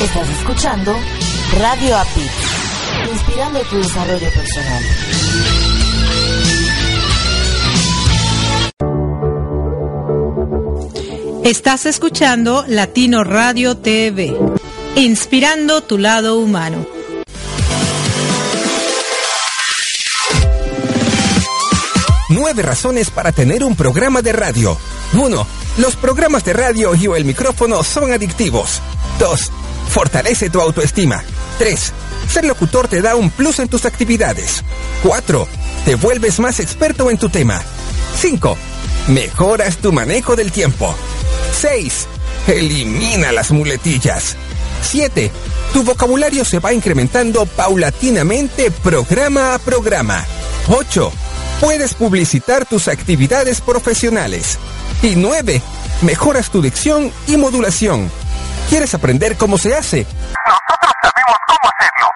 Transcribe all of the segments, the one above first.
Estás escuchando Radio API, inspirando tu desarrollo personal. Estás escuchando Latino Radio TV, inspirando tu lado humano. Nueve razones para tener un programa de radio. 1. Los programas de radio y o el micrófono son adictivos. 2. Fortalece tu autoestima. 3. Ser locutor te da un plus en tus actividades. 4. Te vuelves más experto en tu tema. 5. Mejoras tu manejo del tiempo. 6. Elimina las muletillas. 7. Tu vocabulario se va incrementando paulatinamente programa a programa. 8. Puedes publicitar tus actividades profesionales. Y 9. Mejoras tu dicción y modulación. ¿Quieres aprender cómo se hace? Nosotros sabemos cómo hacerlo.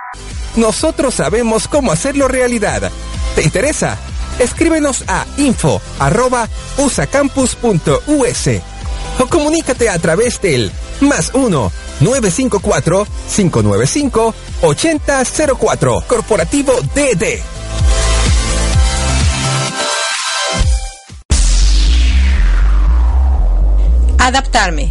Nosotros sabemos cómo hacerlo realidad. ¿Te interesa? Escríbenos a info.usacampus.us o comunícate a través del más 1 954 595 8004 Corporativo DD. Adaptarme,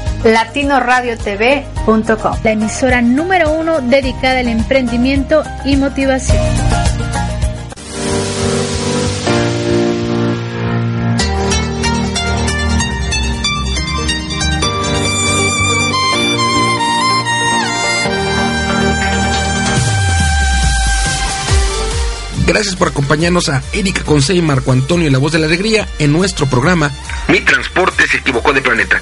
latinoradiotv.com, la emisora número uno dedicada al emprendimiento y motivación. Gracias por acompañarnos a Erika Conce y Marco Antonio La Voz de la Alegría en nuestro programa Mi Transporte se equivocó de planeta.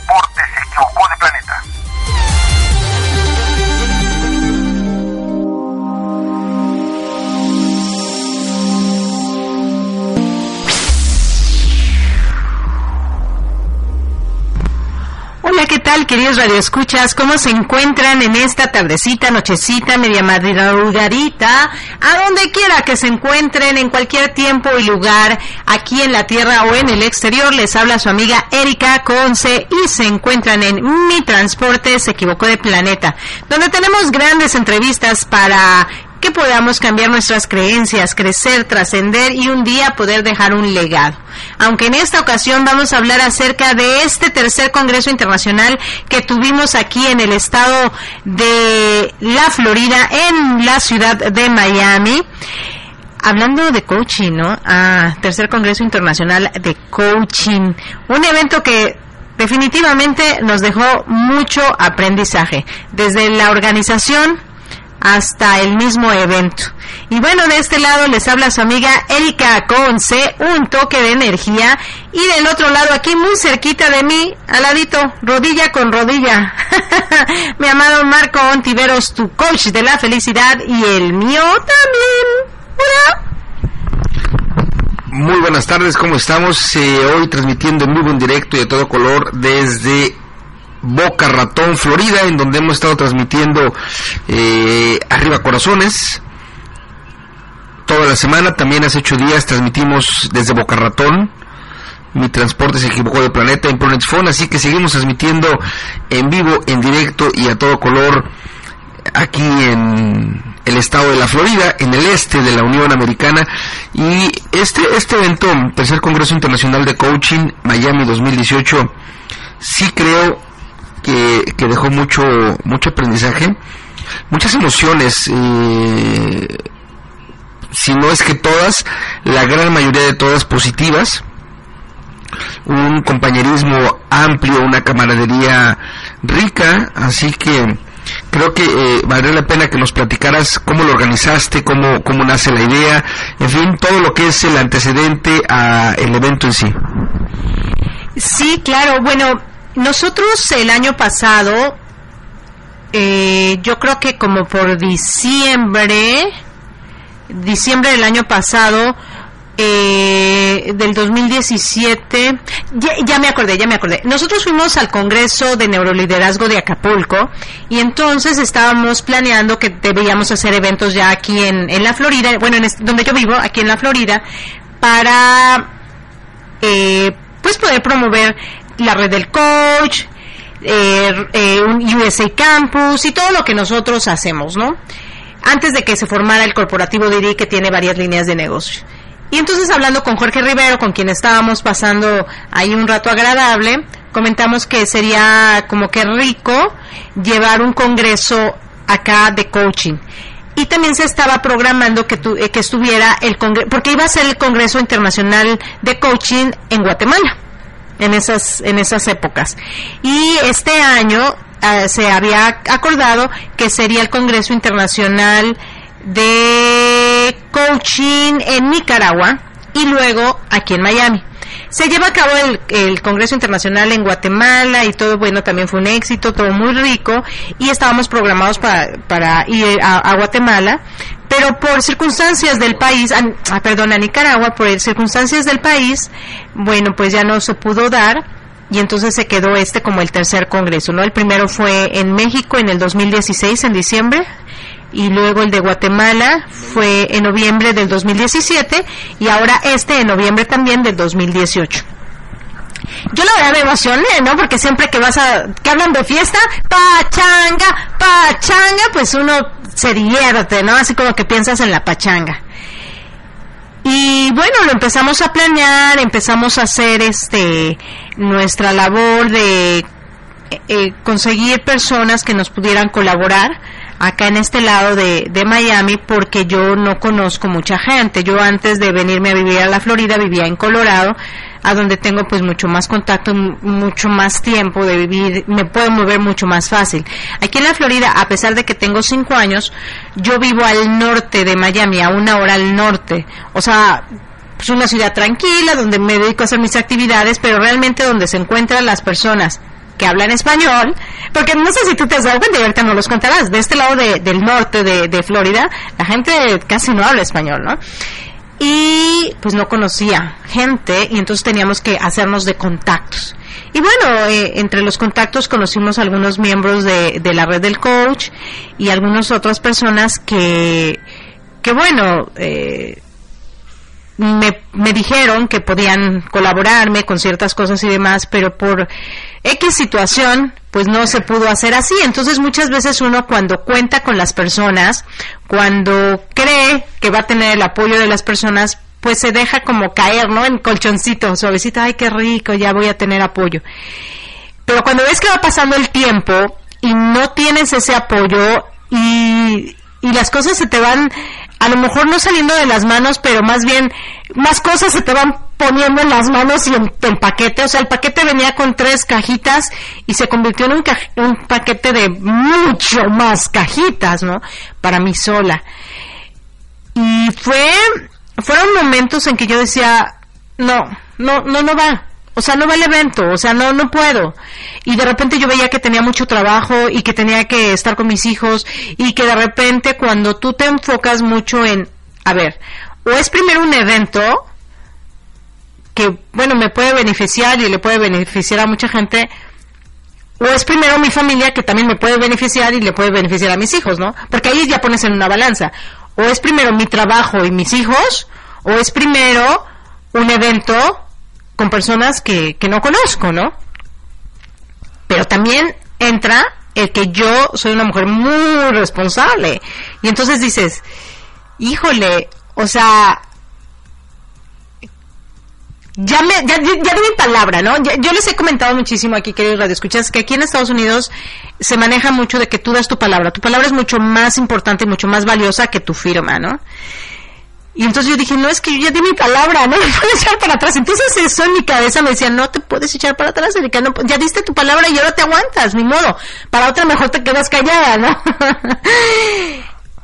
tal, queridos radioescuchas? ¿Cómo se encuentran en esta tardecita, nochecita, media madrugadita? A donde quiera que se encuentren, en cualquier tiempo y lugar, aquí en la tierra o en el exterior, les habla su amiga Erika Conce y se encuentran en Mi Transporte se equivocó de planeta, donde tenemos grandes entrevistas para que podamos cambiar nuestras creencias, crecer, trascender y un día poder dejar un legado. Aunque en esta ocasión vamos a hablar acerca de este tercer Congreso Internacional que tuvimos aquí en el estado de la Florida, en la ciudad de Miami. Hablando de coaching, ¿no? Ah, tercer Congreso Internacional de Coaching. Un evento que definitivamente nos dejó mucho aprendizaje. Desde la organización, hasta el mismo evento. Y bueno, de este lado les habla su amiga Erika Conce, un toque de energía. Y del otro lado, aquí muy cerquita de mí, al rodilla con rodilla, mi amado Marco Ontiveros, tu coach de la felicidad y el mío también. Hola. Muy buenas tardes, ¿cómo estamos? Eh, hoy transmitiendo en vivo, en directo y a todo color desde Boca Ratón, Florida, en donde hemos estado transmitiendo eh, Arriba Corazones. Toda la semana, también hace ocho días transmitimos desde Boca Ratón, Mi transporte se equivocó de planeta en Planet Phone, así que seguimos transmitiendo en vivo, en directo y a todo color aquí en el estado de la Florida, en el este de la Unión Americana. Y este, este evento, Tercer Congreso Internacional de Coaching, Miami 2018, sí creo que, que dejó mucho, mucho aprendizaje, muchas emociones. Eh, si no es que todas, la gran mayoría de todas positivas, un compañerismo amplio, una camaradería rica, así que creo que eh, valdría la pena que nos platicaras cómo lo organizaste, cómo, cómo nace la idea, en fin, todo lo que es el antecedente al evento en sí. Sí, claro, bueno, nosotros el año pasado, eh, yo creo que como por diciembre, diciembre del año pasado, eh, del 2017, ya, ya, me acordé, ya me acordé. Nosotros fuimos al Congreso de Neuroliderazgo de Acapulco y entonces estábamos planeando que debíamos hacer eventos ya aquí en, en la Florida, bueno, en donde yo vivo, aquí en la Florida, para eh, pues poder promover la red del coach, eh, eh, un USA Campus y todo lo que nosotros hacemos, ¿no? Antes de que se formara el corporativo Didi que tiene varias líneas de negocio. Y entonces hablando con Jorge Rivero, con quien estábamos pasando ahí un rato agradable, comentamos que sería como que rico llevar un congreso acá de coaching. Y también se estaba programando que, tu, eh, que estuviera el congreso, porque iba a ser el Congreso Internacional de Coaching en Guatemala en esas en esas épocas. Y este año uh, se había acordado que sería el Congreso Internacional de coaching en Nicaragua y luego aquí en Miami. Se lleva a cabo el, el, Congreso Internacional en Guatemala y todo, bueno, también fue un éxito, todo muy rico y estábamos programados para, para ir a, a Guatemala, pero por circunstancias del país, ah, perdón, a Nicaragua, por circunstancias del país, bueno, pues ya no se pudo dar y entonces se quedó este como el tercer congreso, ¿no? El primero fue en México en el 2016, en diciembre, y luego el de Guatemala fue en noviembre del 2017 y ahora este en noviembre también del 2018. Yo la verdad me emocioné, ¿no? Porque siempre que vas a, que hablan de fiesta, pachanga, pachanga, pues uno se divierte, ¿no? Así como que piensas en la pachanga. Y bueno, lo empezamos a planear, empezamos a hacer este nuestra labor de eh, conseguir personas que nos pudieran colaborar acá en este lado de, de, Miami porque yo no conozco mucha gente. Yo antes de venirme a vivir a la Florida vivía en Colorado, a donde tengo pues mucho más contacto, mucho más tiempo de vivir, me puedo mover mucho más fácil. Aquí en la Florida, a pesar de que tengo cinco años, yo vivo al norte de Miami, a una hora al norte. O sea, es una ciudad tranquila donde me dedico a hacer mis actividades, pero realmente donde se encuentran las personas que hablan español, porque no sé si tú te has dado cuenta, y ahorita no los contarás, de este lado de, del norte de, Florida, la gente casi no habla español, ¿no? Y pues no conocía gente y entonces teníamos que hacernos de contactos. Y bueno, eh, entre los contactos conocimos a algunos miembros de, de la red del coach y algunas otras personas que, que bueno, eh, me, me, dijeron que podían colaborarme con ciertas cosas y demás, pero por X situación, pues no se pudo hacer así. Entonces muchas veces uno cuando cuenta con las personas, cuando cree que va a tener el apoyo de las personas, pues se deja como caer, ¿no? En colchoncito, suavecito, ay, qué rico, ya voy a tener apoyo. Pero cuando ves que va pasando el tiempo y no tienes ese apoyo y, y las cosas se te van a lo mejor no saliendo de las manos, pero más bien más cosas se te van poniendo en las manos y en el paquete. O sea, el paquete venía con tres cajitas y se convirtió en un, un paquete de mucho más cajitas, ¿no? Para mí sola. Y fue, fueron momentos en que yo decía, no, no, no, no va. O sea, no va el evento, o sea, no, no puedo. Y de repente yo veía que tenía mucho trabajo y que tenía que estar con mis hijos y que de repente cuando tú te enfocas mucho en, a ver, o es primero un evento que, bueno, me puede beneficiar y le puede beneficiar a mucha gente, o es primero mi familia que también me puede beneficiar y le puede beneficiar a mis hijos, ¿no? Porque ahí ya pones en una balanza. O es primero mi trabajo y mis hijos, o es primero un evento con personas que, que no conozco, ¿no? Pero también entra el que yo soy una mujer muy responsable. Y entonces dices, híjole, o sea, ya me, ya, ya di mi palabra, ¿no? yo les he comentado muchísimo aquí, queridos radioescuchas, que aquí en Estados Unidos se maneja mucho de que tú das tu palabra. Tu palabra es mucho más importante y mucho más valiosa que tu firma, ¿no? Y entonces yo dije, no, es que yo ya di mi palabra, no me puedes echar para atrás. Entonces eso en mi cabeza me decía, no te puedes echar para atrás, Erika, no, ya diste tu palabra y ahora te aguantas, ni modo. Para otra mejor te quedas callada, ¿no?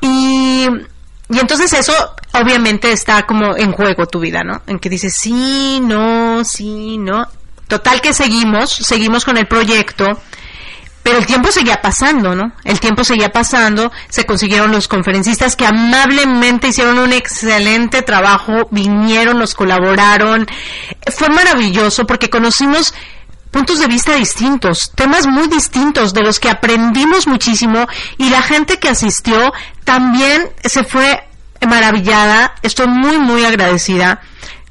y, y entonces eso obviamente está como en juego tu vida, ¿no? En que dices, sí, no, sí, no. Total que seguimos, seguimos con el proyecto pero el tiempo seguía pasando, ¿no? El tiempo seguía pasando, se consiguieron los conferencistas que amablemente hicieron un excelente trabajo, vinieron, nos colaboraron. Fue maravilloso porque conocimos puntos de vista distintos, temas muy distintos de los que aprendimos muchísimo y la gente que asistió también se fue maravillada, estoy muy muy agradecida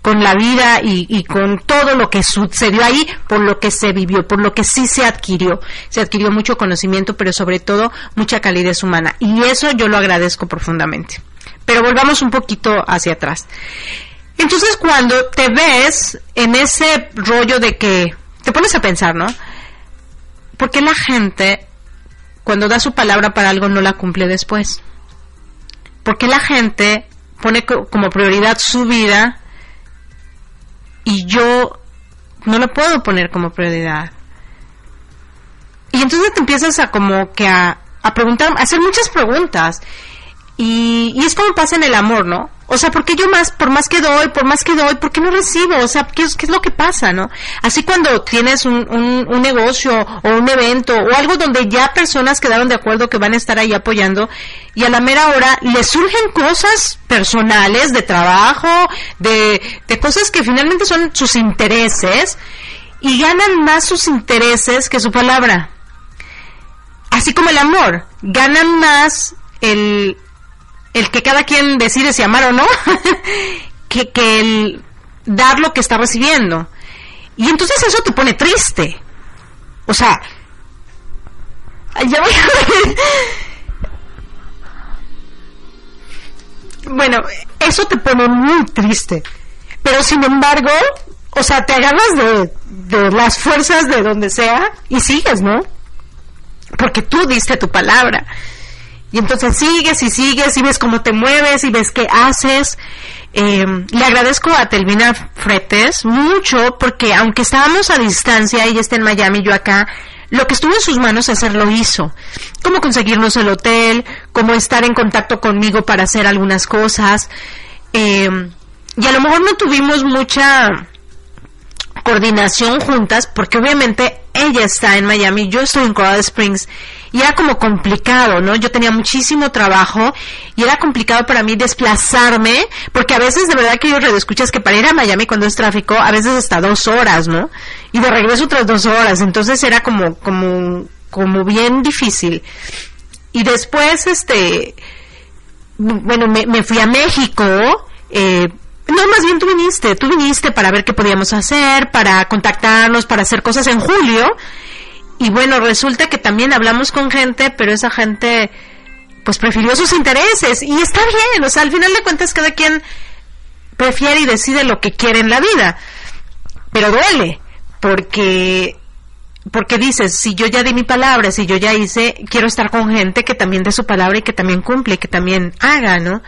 con la vida y, con todo lo que sucedió ahí, por lo que se vivió, por lo que sí se adquirió. Se adquirió mucho conocimiento, pero sobre todo mucha calidez humana. Y eso yo lo agradezco profundamente. Pero volvamos un poquito hacia atrás. Entonces cuando te ves en ese rollo de que te pones a pensar, ¿no? ¿Por qué la gente cuando da su palabra para algo no la cumple después? ¿Por qué la gente pone como prioridad su vida y yo no lo puedo poner como prioridad. Y entonces te empiezas a como que a, a preguntar, a hacer muchas preguntas. Y, y, es como pasa en el amor, ¿no? O sea, ¿por qué yo más, por más que doy, por más que doy, por qué no recibo? O sea, ¿qué es, es lo que pasa, no? Así cuando tienes un, un, un, negocio o un evento o algo donde ya personas quedaron de acuerdo que van a estar ahí apoyando y a la mera hora les surgen cosas personales, de trabajo, de, de cosas que finalmente son sus intereses y ganan más sus intereses que su palabra. Así como el amor, ganan más el, el que cada quien decide si amar o no, que, que el dar lo que está recibiendo. Y entonces eso te pone triste. O sea, ya voy Bueno, eso te pone muy triste. Pero sin embargo, o sea, te agarras de, de las fuerzas de donde sea y sigues, ¿no? Porque tú diste tu palabra. Y entonces sigues y sigues y ves cómo te mueves y ves qué haces. Eh, le agradezco a Telvina Fretes mucho porque aunque estábamos a distancia, ella está en Miami, yo acá, lo que estuvo en sus manos hacer lo hizo. Cómo conseguirnos el hotel, cómo estar en contacto conmigo para hacer algunas cosas. Eh, y a lo mejor no tuvimos mucha coordinación juntas porque obviamente ella está en Miami, yo estoy en Colorado Springs y era como complicado, ¿no? Yo tenía muchísimo trabajo y era complicado para mí desplazarme, porque a veces de verdad que yo redescuchas que para ir a Miami cuando es tráfico, a veces hasta dos horas, ¿no? Y de regreso otras dos horas, entonces era como, como, como bien difícil. Y después, este, bueno, me, me fui a México, eh, no, más bien tú viniste, tú viniste para ver qué podíamos hacer, para contactarnos, para hacer cosas en julio, y bueno, resulta que también hablamos con gente, pero esa gente pues prefirió sus intereses y está bien, o sea, al final de cuentas cada quien prefiere y decide lo que quiere en la vida. Pero duele, porque porque dices, si yo ya di mi palabra, si yo ya hice, quiero estar con gente que también dé su palabra y que también cumple, que también haga, ¿no?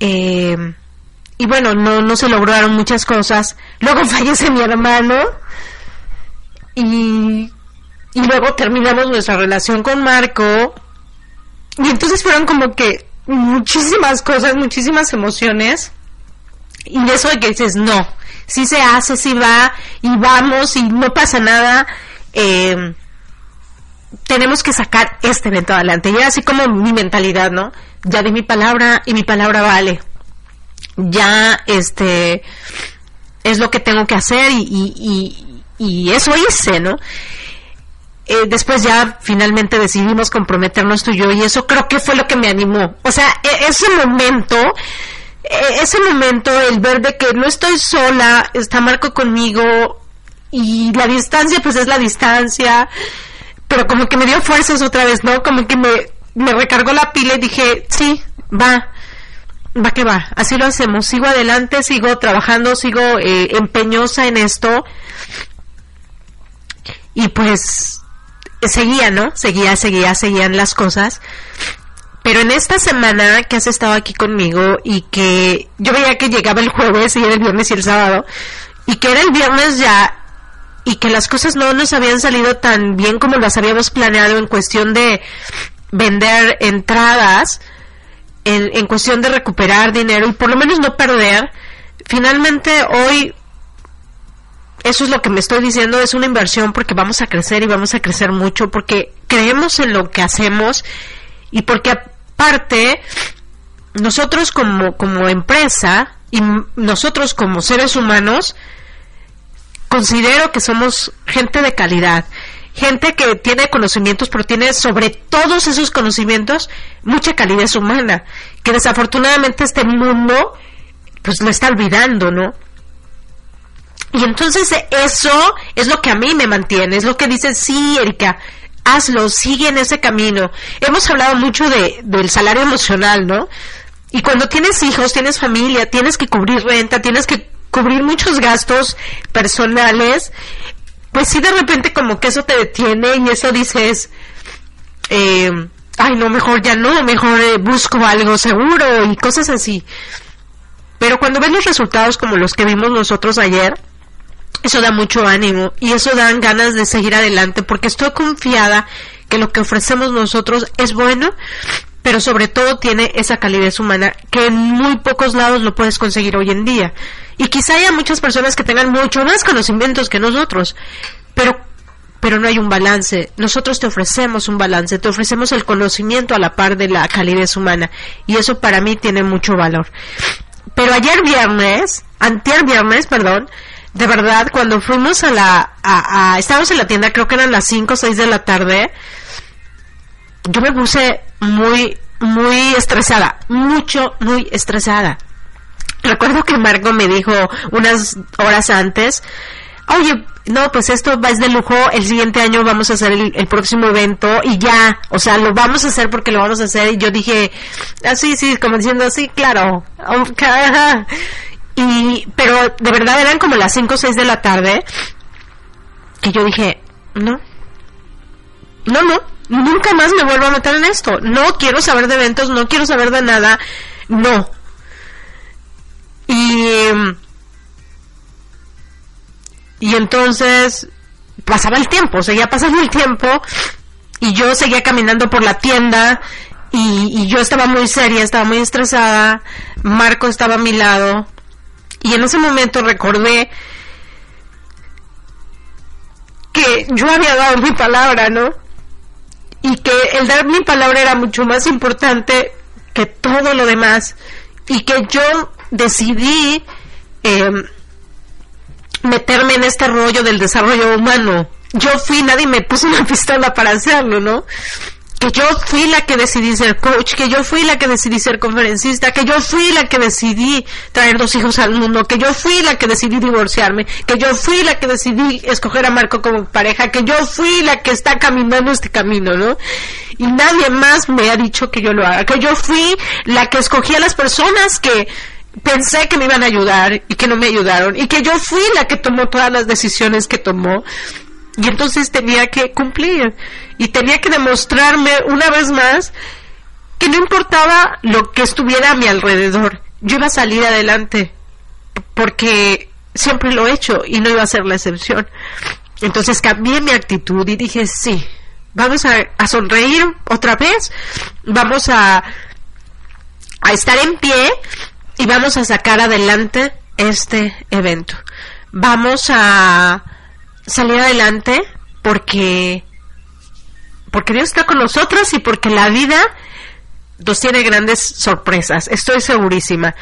Eh, y bueno, no, no se lograron muchas cosas. Luego fallece mi hermano y, y luego terminamos nuestra relación con Marco. Y entonces fueron como que muchísimas cosas, muchísimas emociones. Y de eso de que dices, no, si se hace, si va, y vamos, y no pasa nada. Eh, tenemos que sacar este evento adelante. Y así como mi mentalidad, ¿no? Ya di mi palabra y mi palabra vale. Ya, este, es lo que tengo que hacer y, y eso hice, ¿no? Eh, después ya finalmente decidimos comprometernos tú y yo y eso creo que fue lo que me animó. O sea, e, ese momento e, ese momento, el ver de que no estoy sola, está Marco conmigo y la distancia pues es la distancia, pero como que me dio fuerzas otra vez, ¿no? Como que me, me recargó la pila y dije, sí, va, va que va, así lo hacemos, sigo adelante, sigo trabajando, sigo eh, empeñosa en esto y pues seguía, ¿no? Seguía, seguía, seguían las cosas. Pero en esta semana que has estado aquí conmigo y que yo veía que llegaba el jueves y el viernes y el sábado, y que era el viernes ya, y que las cosas no nos habían salido tan bien como las habíamos planeado en cuestión de vender entradas, en, cuestión de recuperar dinero y por lo menos no perder, finalmente hoy eso es lo que me estoy diciendo, es una inversión porque vamos a crecer y vamos a crecer mucho, porque creemos en lo que hacemos y porque aparte nosotros como, como empresa y nosotros como seres humanos considero que somos gente de calidad, gente que tiene conocimientos, pero tiene sobre todos esos conocimientos mucha calidad humana, que desafortunadamente este mundo pues lo está olvidando, ¿no? Y entonces eso es lo que a mí me mantiene, es lo que dice, sí, Erika, hazlo, sigue en ese camino. Hemos hablado mucho de, del salario emocional, ¿no? Y cuando tienes hijos, tienes familia, tienes que cubrir renta, tienes que cubrir muchos gastos personales, pues sí de repente como que eso te detiene y eso dices, eh, ay no, mejor ya no, mejor eh, busco algo seguro y cosas así. Pero cuando ves los resultados como los que vimos nosotros ayer, eso da mucho ánimo y eso dan ganas de seguir adelante porque estoy confiada que lo que ofrecemos nosotros es bueno, pero sobre todo tiene esa calidez humana que en muy pocos lados lo puedes conseguir hoy en día. Y quizá haya muchas personas que tengan mucho más conocimientos que nosotros, pero pero no hay un balance. Nosotros te ofrecemos un balance, te ofrecemos el conocimiento a la par de la calidez humana y eso para mí tiene mucho valor. Pero ayer viernes, antier viernes, perdón, de verdad, cuando fuimos a la, a, estábamos en la tienda, creo que eran las 5 o 6 de la tarde, yo me puse muy, muy estresada, mucho, muy estresada. Recuerdo que Marco me dijo unas horas antes, oye, no, pues esto es de lujo, el siguiente año vamos a hacer el, próximo evento y ya, o sea, lo vamos a hacer porque lo vamos a hacer y yo dije, así, ah, sí, como diciendo, sí, claro, y, pero de verdad eran como las 5 o 6 de la tarde que yo dije, no, no, no, nunca más me vuelvo a meter en esto. No quiero saber de eventos, no quiero saber de nada, no. Y, y entonces pasaba el tiempo, seguía pasando el tiempo y yo seguía caminando por la tienda y, y yo estaba muy seria, estaba muy estresada, Marco estaba a mi lado y en ese momento recordé que yo había dado mi palabra, ¿no? Y que el dar mi palabra era mucho más importante que todo lo demás. Y que yo decidí em, meterme en este rollo del desarrollo humano. Yo fui, nadie me puso una pistola para hacerlo, ¿no? Que yo fui la que decidí ser coach, que yo fui la que decidí ser conferencista, que yo fui la que decidí traer dos hijos al mundo, que yo fui la que decidí divorciarme, que yo fui la que decidí escoger a Marco como pareja, que yo fui la que está caminando este camino, ¿no? Y nadie más me ha dicho que yo lo haga, que yo fui la que escogí a las personas que pensé que me iban a ayudar y que no me ayudaron, y que yo fui la que tomó todas las decisiones que tomó, y entonces tenía que cumplir y tenía que demostrarme una vez más que no importaba lo que estuviera a mi alrededor, yo iba a salir adelante porque siempre lo he hecho y no iba a ser la excepción. Entonces cambié mi actitud y dije, sí, vamos a, a sonreír otra vez, vamos a, a estar en pie y vamos a sacar adelante este evento. Vamos a salir adelante porque porque Dios está con nosotros y porque la vida nos tiene grandes sorpresas, estoy segurísima.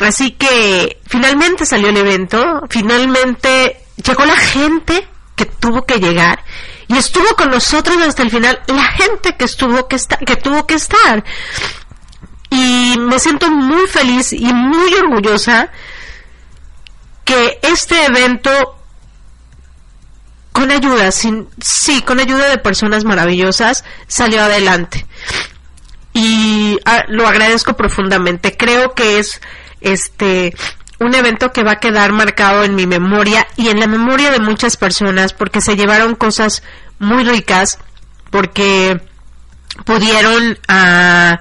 Así que finalmente salió el evento, finalmente llegó la gente que tuvo que llegar y estuvo con nosotros hasta el final, la gente que estuvo que, que tuvo que estar. Y me siento muy feliz y muy orgullosa que este evento con ayuda, sin, sí, con ayuda de personas maravillosas, salió adelante. Y ah, lo agradezco profundamente. Creo que es este un evento que va a quedar marcado en mi memoria y en la memoria de muchas personas porque se llevaron cosas muy ricas, porque pudieron ah,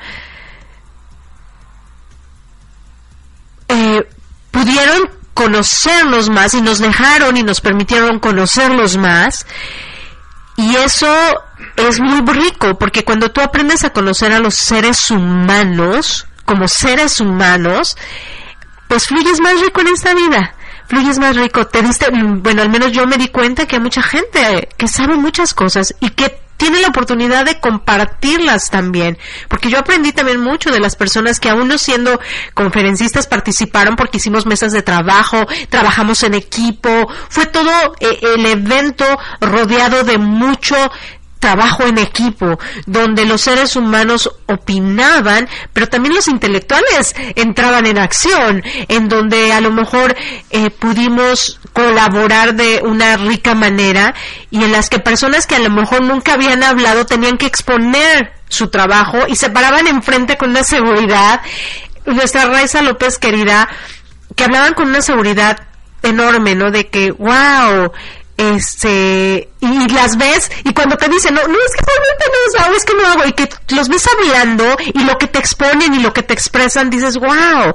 eh, pudieron conocerlos más y nos dejaron y nos permitieron conocerlos más y eso es muy rico porque cuando tú aprendes a conocer a los seres humanos como seres humanos pues fluyes más rico en esta vida fluyes más rico. Te diste, bueno, al menos yo me di cuenta que hay mucha gente que sabe muchas cosas y que tiene la oportunidad de compartirlas también, porque yo aprendí también mucho de las personas que aún no siendo conferencistas participaron porque hicimos mesas de trabajo, trabajamos en equipo, fue todo eh, el evento rodeado de mucho trabajo en equipo, donde los seres humanos opinaban, pero también los intelectuales entraban en acción, en donde a lo mejor eh, pudimos colaborar de una rica manera y en las que personas que a lo mejor nunca habían hablado tenían que exponer su trabajo y se paraban enfrente con una seguridad. Nuestra Raiza López querida, que hablaban con una seguridad enorme, ¿no? De que, wow, este y las ves y cuando te dicen no, no es que no hago, es que no hago y que los ves hablando y lo que te exponen y lo que te expresan dices wow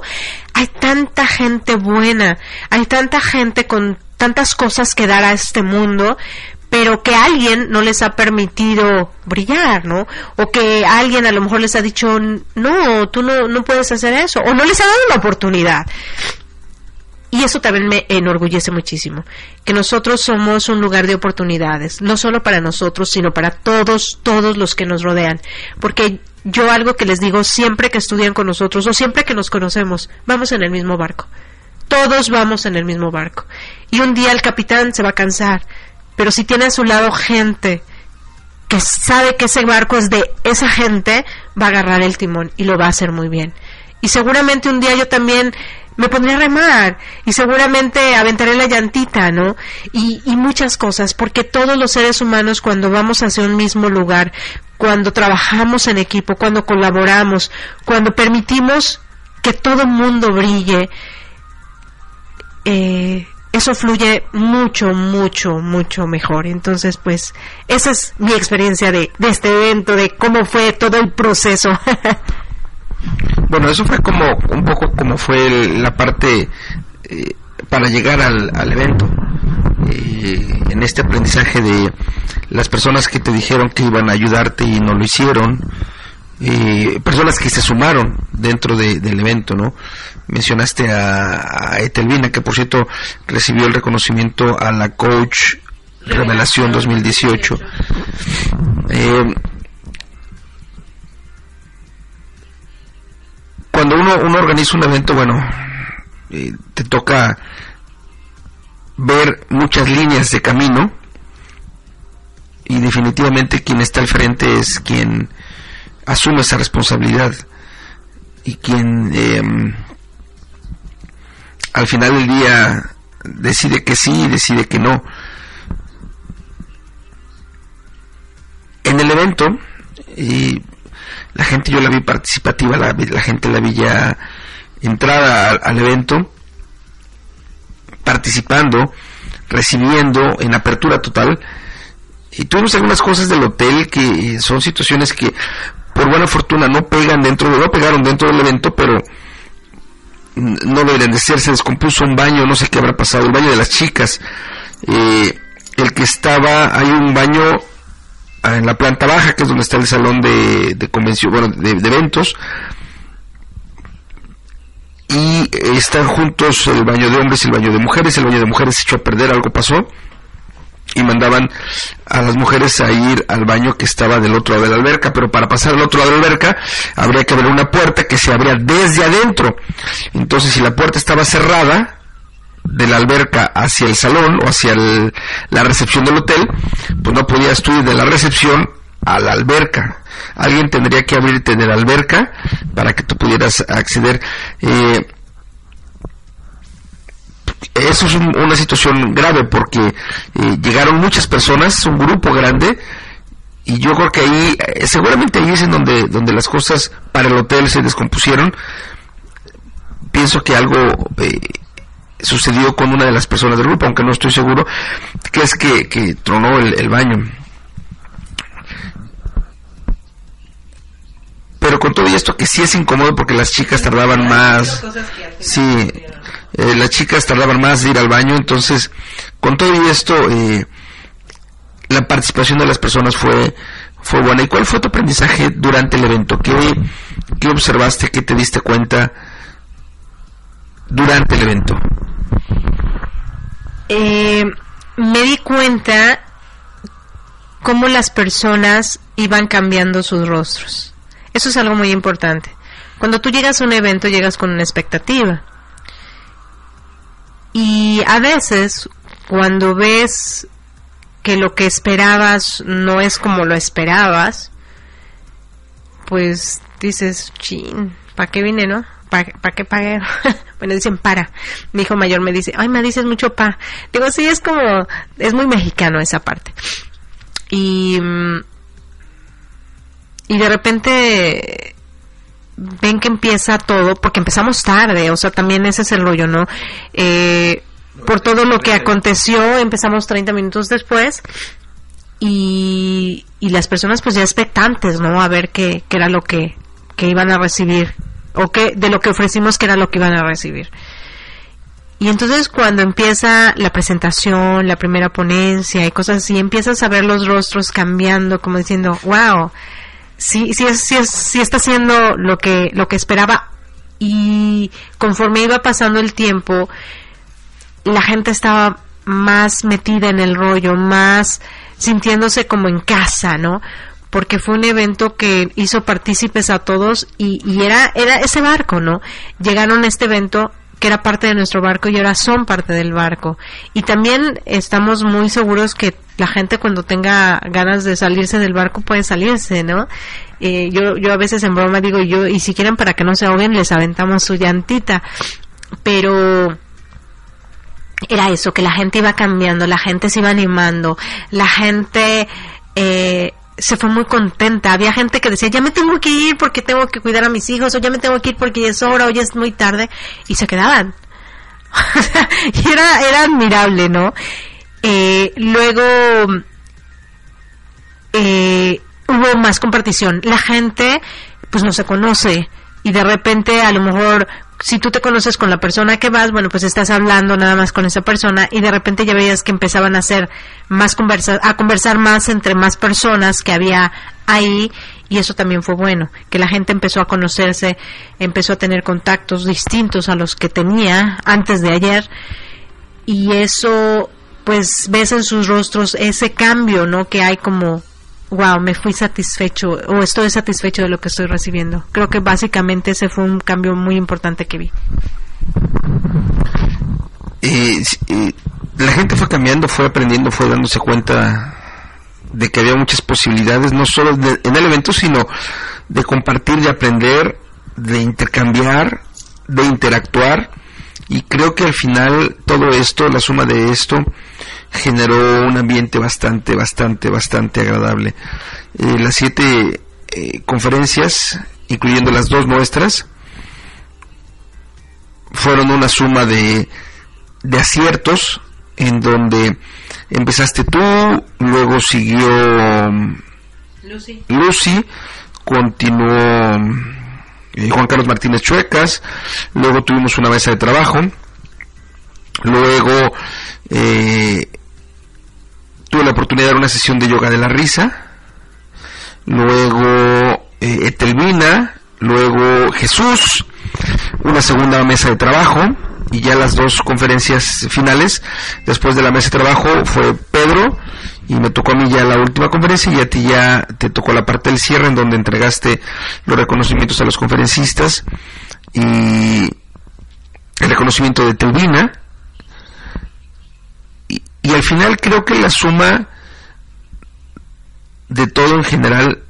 hay tanta gente buena hay tanta gente con tantas cosas que dar a este mundo pero que alguien no les ha permitido brillar, ¿no? O que alguien a lo mejor les ha dicho, no, tú no, no puedes hacer eso, o no les ha dado la oportunidad. Y eso también me enorgullece muchísimo, que nosotros somos un lugar de oportunidades, no solo para nosotros, sino para todos, todos los que nos rodean. Porque yo algo que les digo siempre que estudian con nosotros o siempre que nos conocemos, vamos en el mismo barco. Todos vamos en el mismo barco. Y un día el capitán se va a cansar, pero si tiene a su lado gente que sabe que ese barco es de esa gente, va a agarrar el timón y lo va a hacer muy bien. Y seguramente un día yo también me pondré a remar y seguramente aventaré la llantita, ¿no? Y, y, muchas cosas, porque todos los seres humanos cuando vamos hacia un mismo lugar, cuando trabajamos en equipo, cuando colaboramos, cuando permitimos que todo mundo brille, eh, eso fluye mucho, mucho, mucho mejor. Entonces, pues, esa es mi experiencia de, de este evento, de cómo fue todo el proceso. Bueno, eso fue como un poco como fue la parte eh, para llegar al, evento. Eh, en este aprendizaje de las personas que te dijeron que iban a ayudarte y no lo hicieron, eh, personas que se sumaron dentro del evento, ¿no? Mencionaste a, a, Etelvina, que por cierto recibió el reconocimiento a la Coach Revelación 2018. Eh, cuando uno, uno organiza un evento, bueno, eh, te toca ver muchas líneas de camino y definitivamente quien está al frente es quien asume esa responsabilidad y quien em, al final del día decide que sí y decide que no. En el evento, y la gente yo la vi participativa, la, la gente la vi ya entrada al, evento, participando, recibiendo en apertura total. Y tuvimos algunas cosas del hotel que son situaciones que por buena fortuna no pegan dentro, pegaron dentro del evento, pero no deberían de ser, se descompuso un baño, no sé qué habrá pasado, el baño de las chicas, eh, el que estaba, hay un baño en la planta baja, que es donde está el salón de, de convención, bueno, de, eventos, y están juntos el baño de hombres y el baño de mujeres, el baño de mujeres se echó a perder, algo pasó, y mandaban a las mujeres a ir al baño que estaba del otro lado de la alberca, pero para pasar al otro lado de la alberca habría que abrir una puerta que se abría desde adentro. Entonces, si la puerta estaba cerrada, de la alberca hacia el salón o hacia la recepción del hotel, pues no podías tú ir de la recepción a la alberca. Alguien tendría que abrirte de la alberca para que tú pudieras acceder. Eh, eso es una situación grave porque eh, llegaron muchas personas, un grupo grande, y yo creo que ahí, eh, seguramente ahí es en donde, donde las cosas para el hotel se descompusieron. Pienso que algo eh, sucedió con una de las personas del grupo, aunque no estoy seguro, que es que, que tronó el, baño. Pero con todo esto que sí es incómodo porque las chicas tardaban más. Sí, eh, las chicas tardaban más de ir al baño, entonces con todo esto eh, la participación de las personas fue fue buena. ¿Y cuál fue tu aprendizaje durante el evento? ¿Qué, qué observaste? ¿Qué te diste cuenta durante el evento? Eh, me di cuenta cómo las personas iban cambiando sus rostros. Eso es algo muy importante. Cuando tú llegas a un evento, llegas con una expectativa. Y a veces, cuando ves que lo que esperabas no es como lo esperabas, pues dices, chin, ¿para qué vine, no? ¿Para, qué pagué? bueno, dicen para. Mi hijo mayor me dice, ay, me dices mucho pa. Digo, sí, es como, es muy mexicano esa parte. Y, mm, y de repente ven que empieza todo, porque empezamos tarde, o sea, también ese es el rollo, ¿no? Eh, por todo lo que aconteció, empezamos 30 minutos después y, y las personas pues ya expectantes, ¿no? A ver qué, qué era lo que, que iban a recibir o qué de lo que ofrecimos que era lo que iban a recibir. Y entonces cuando empieza la presentación, la primera ponencia y cosas así, empiezas a ver los rostros cambiando, como diciendo, wow, sí, sí, sí, sí está haciendo lo que, lo que esperaba. Y conforme iba pasando el tiempo, la gente estaba más metida en el rollo, más sintiéndose como en casa, ¿no? Porque fue un evento que hizo partícipes a todos y, y era, era ese barco, ¿no? Llegaron a este evento que era parte de nuestro barco y ahora son parte del barco. Y también estamos muy seguros que la gente cuando tenga ganas de salirse del barco puede salirse, ¿no? Eh, yo, yo a veces en broma digo yo, y si quieren para que no se ahoguen, les aventamos su llantita. Pero era eso, que la gente iba cambiando, la gente se iba animando, la gente eh, se fue muy contenta. Había gente que decía, ya me tengo que ir porque tengo que cuidar a mis hijos, o ya me tengo que ir porque ya es hora, o ya es muy tarde, y se quedaban. y era, era admirable, ¿no? Eh, luego eh, hubo más compartición. La gente, pues no se conoce, y de repente a lo mejor si tú te conoces con la persona que vas, bueno, pues estás hablando nada más con esa persona y de repente ya veías que empezaban a hacer más conversa a conversar más entre más personas que había ahí y eso también fue bueno, que la gente empezó a conocerse, empezó a tener contactos distintos a los que tenía antes de ayer y eso pues ves en sus rostros ese cambio, ¿no? Que hay como wow, me fui satisfecho o estoy satisfecho de lo que estoy recibiendo. Creo que básicamente ese fue un cambio muy importante que vi. la gente fue cambiando, fue aprendiendo, fue dándose cuenta de que había muchas posibilidades, no solo en el evento, sino de compartir, de aprender, de intercambiar, de interactuar. Y creo que al final todo esto, la suma de esto, generó un ambiente bastante, bastante, bastante agradable. Eh, las siete eh, conferencias, incluyendo las dos nuestras, fueron una suma de, de aciertos en donde empezaste tú, luego siguió Lucy, Lucy continuó eh, Juan Carlos Martínez Chuecas, luego tuvimos una mesa de trabajo, luego eh, tuve la oportunidad de dar una sesión de yoga de la risa, luego eh, Etelvina, luego Jesús, una segunda mesa de trabajo. Y ya las dos conferencias finales. Después de la mesa de trabajo fue Pedro. Y me tocó a mí ya la última conferencia. Y a ti ya te tocó la parte del cierre en donde entregaste los reconocimientos a los conferencistas. Y el reconocimiento de Telvina y al final creo que la suma de todo en general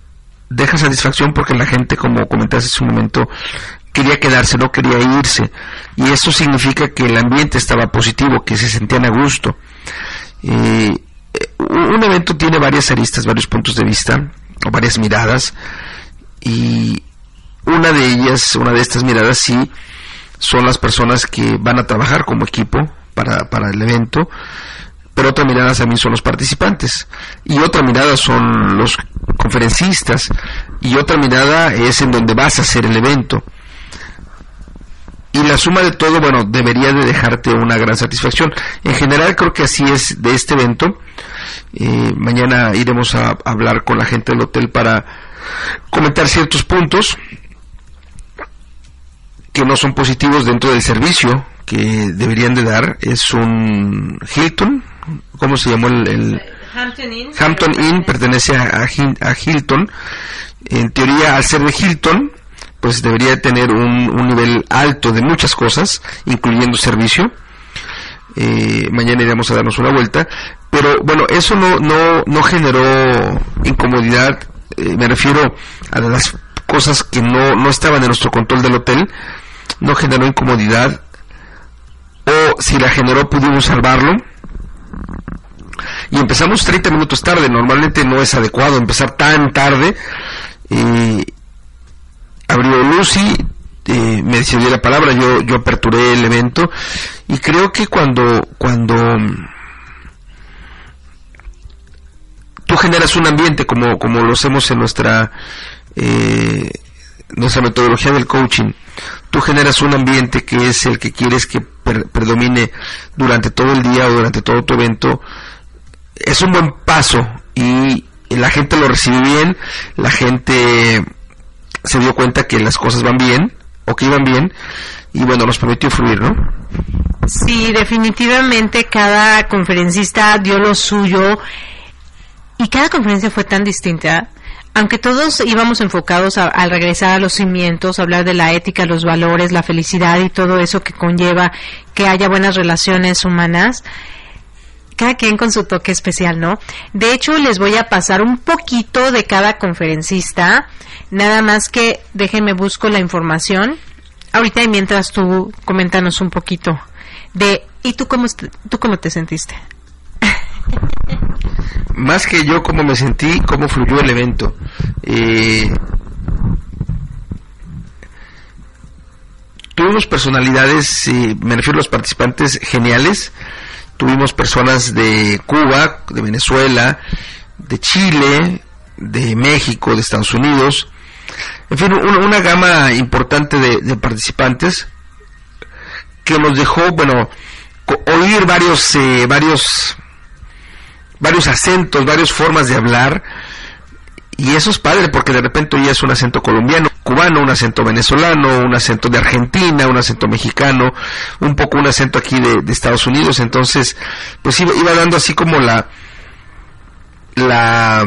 deja satisfacción porque la gente, como comentaste hace un momento, quería quedarse, no quería irse. Y eso significa que el ambiente estaba positivo, que se sentían a gusto. Eh, un evento tiene varias aristas, varios puntos de vista, o varias miradas, y una de ellas, una de estas miradas sí, son las personas que van a trabajar como equipo para, para el evento, pero otra mirada también son los participantes y otra mirada son los conferencistas y otra mirada es en donde vas a hacer el evento. Y la suma de todo, bueno, debería de dejarte una gran satisfacción. En general creo que así es de este evento. Eh, mañana iremos a hablar con la gente del hotel para comentar ciertos puntos que no son positivos dentro del servicio que deberían de dar. Es un Hilton, ¿cómo se llamó el, Hampton Inn? pertenece a, a, Hilton. En teoría, al ser de Hilton, pues debería tener un, nivel alto de muchas cosas, incluyendo servicio. Eh, mañana iremos a darnos una vuelta. Pero bueno, eso no, no, no generó incomodidad. Eh, me refiero a las cosas que no, no estaban en nuestro control del hotel. No generó incomodidad. O si la generó, pudimos salvarlo y empezamos 30 minutos tarde. Normalmente no es adecuado empezar tan tarde. abrió Lucy, eh, me decidió la palabra, yo, yo aperturé el evento y creo que cuando, cuando tú generas un ambiente como, como lo hacemos en nuestra, eh, nuestra metodología del coaching, tú generas un ambiente que es el que quieres que predomine durante todo el día o durante todo tu evento, es un buen paso y la gente lo recibe bien, la gente se dio cuenta que las cosas van bien o que iban bien y bueno, nos permitió fluir, ¿no? Sí, definitivamente cada conferencista dio lo suyo y cada conferencia fue tan distinta. Aunque todos íbamos enfocados al regresar a los cimientos, hablar de la ética, los valores, la felicidad y todo eso que conlleva que haya buenas relaciones humanas, cada quien con su toque especial, ¿no? De hecho, les voy a pasar un poquito de cada conferencista, nada más que déjenme busco la información. Ahorita y mientras tú coméntanos un poquito de ¿y tú cómo tú cómo te sentiste? Más que yo cómo me sentí, cómo fluyó el evento. Eh, tuvimos personalidades, eh, me refiero a los participantes geniales, Tuvimos personas de Cuba, de Venezuela, de Chile, de México, de Estados Unidos, en fin, una, gama importante de, participantes que nos dejó, bueno, oír varios, eh, varios, varios acentos, varias formas de hablar, y eso es padre porque de repente ya es un acento colombiano, cubano, un acento venezolano, un acento de Argentina, un acento mexicano, un poco un acento aquí de, Estados Unidos. Entonces, pues iba, dando así como la, la,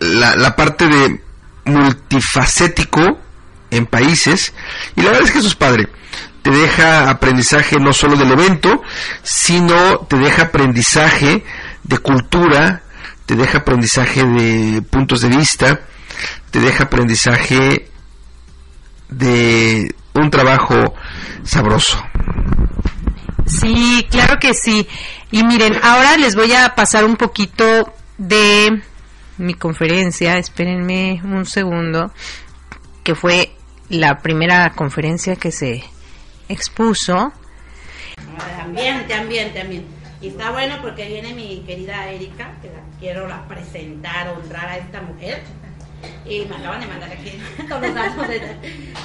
la, parte de multifacético en países. Y la verdad es que eso es padre te deja aprendizaje no solo del evento, sino te deja aprendizaje de cultura, te deja aprendizaje de puntos de vista, te deja aprendizaje de un trabajo sabroso. Sí, claro que sí. Y miren, ahora les voy a pasar un poquito de mi conferencia, espérenme un segundo, que fue la primera conferencia que se expuso. También, también, también. Y está bueno porque viene mi querida Erika, que la quiero presentar, honrar a esta mujer. Y me acaban de mandar aquí todos los datos.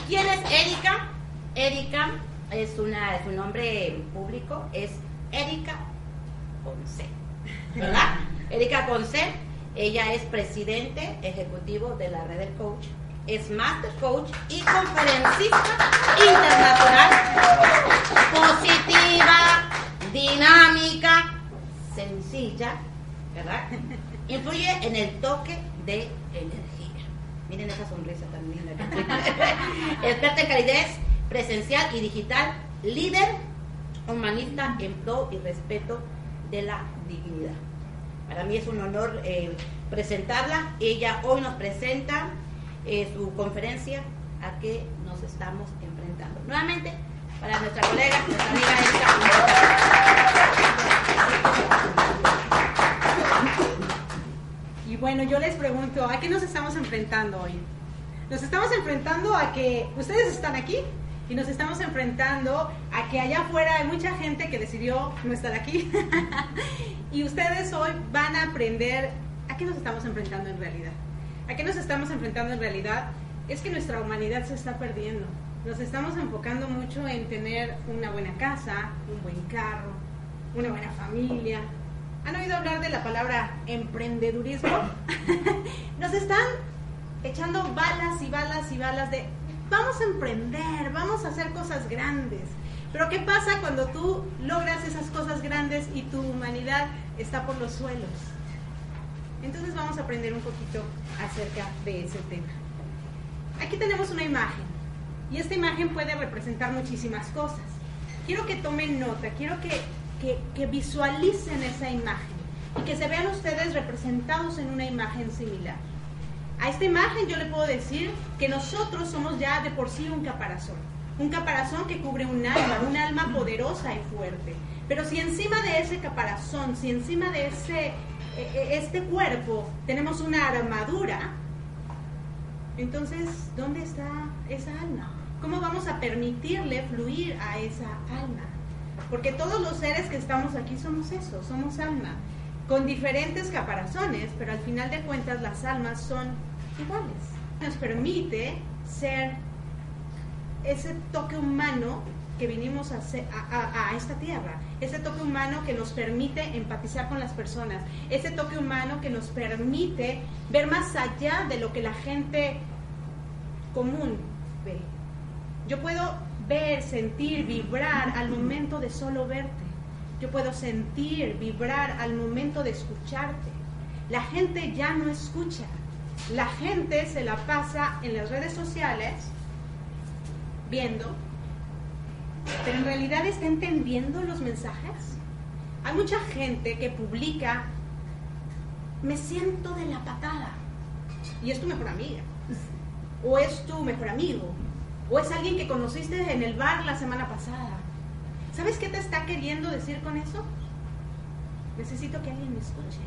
¿Quién es Erika? Erika es, una, es un nombre público, es Erika Conce, ¿verdad? Erika Conce, ella es presidente ejecutivo de la red del coach, es master coach y conferencista internacional positiva dinámica, sencilla, ¿verdad? Influye en el toque de energía. Miren esa sonrisa linda Experta en calidez presencial y digital, líder humanista en pro y respeto de la dignidad. Para mí es un honor eh, presentarla. Ella hoy nos presenta eh, su conferencia a qué nos estamos enfrentando. Nuevamente, para nuestra colega, nuestra amiga Y bueno, yo les pregunto, ¿a qué nos estamos enfrentando hoy? Nos estamos enfrentando a que ustedes están aquí y nos estamos enfrentando a que allá afuera hay mucha gente que decidió no estar aquí. y ustedes hoy van a aprender a qué nos estamos enfrentando en realidad. ¿A qué nos estamos enfrentando en realidad? Es que nuestra humanidad se está perdiendo. Nos estamos enfocando mucho en tener una buena casa, un buen carro, una buena familia. ¿Han oído hablar de la palabra emprendedurismo? nos están echando balas y balas y balas de vamos a emprender, vamos a hacer cosas grandes. Pero ¿qué pasa cuando tú logras esas cosas grandes y tu humanidad está por los suelos? Entonces vamos a aprender un poquito acerca de ese tema. Aquí tenemos una imagen y esta imagen puede representar muchísimas cosas. Quiero que tomen nota, quiero que, que, visualicen esa imagen y que se vean ustedes representados en una imagen similar. A esta imagen yo le puedo decir que nosotros somos ya de por sí un caparazón. Un caparazón que cubre un alma, un alma poderosa y fuerte. Pero si encima de ese caparazón, si encima de ese, este cuerpo tenemos una armadura, entonces, ¿dónde está esa alma? ¿Cómo vamos a permitirle fluir a esa alma? Porque todos los seres que estamos aquí somos eso, somos alma, con diferentes caparazones, pero al final de cuentas las almas son iguales. Nos permite ser ese toque humano que vinimos a, a, esta tierra, ese toque humano que nos permite empatizar con las personas, ese toque humano que nos permite ver más allá de lo que la gente común ve. Yo puedo ver, sentir, vibrar al momento de solo verte. Yo puedo sentir, vibrar al momento de escucharte. La gente ya no escucha, la gente se la pasa en las redes sociales viendo, pero en realidad está entendiendo los mensajes. Hay mucha gente que publica, me siento de la patada, y es tu mejor amiga, o es tu mejor amigo, o es alguien que conociste en el bar la semana pasada. ¿Sabes qué te está queriendo decir con eso? Necesito que alguien me escuche.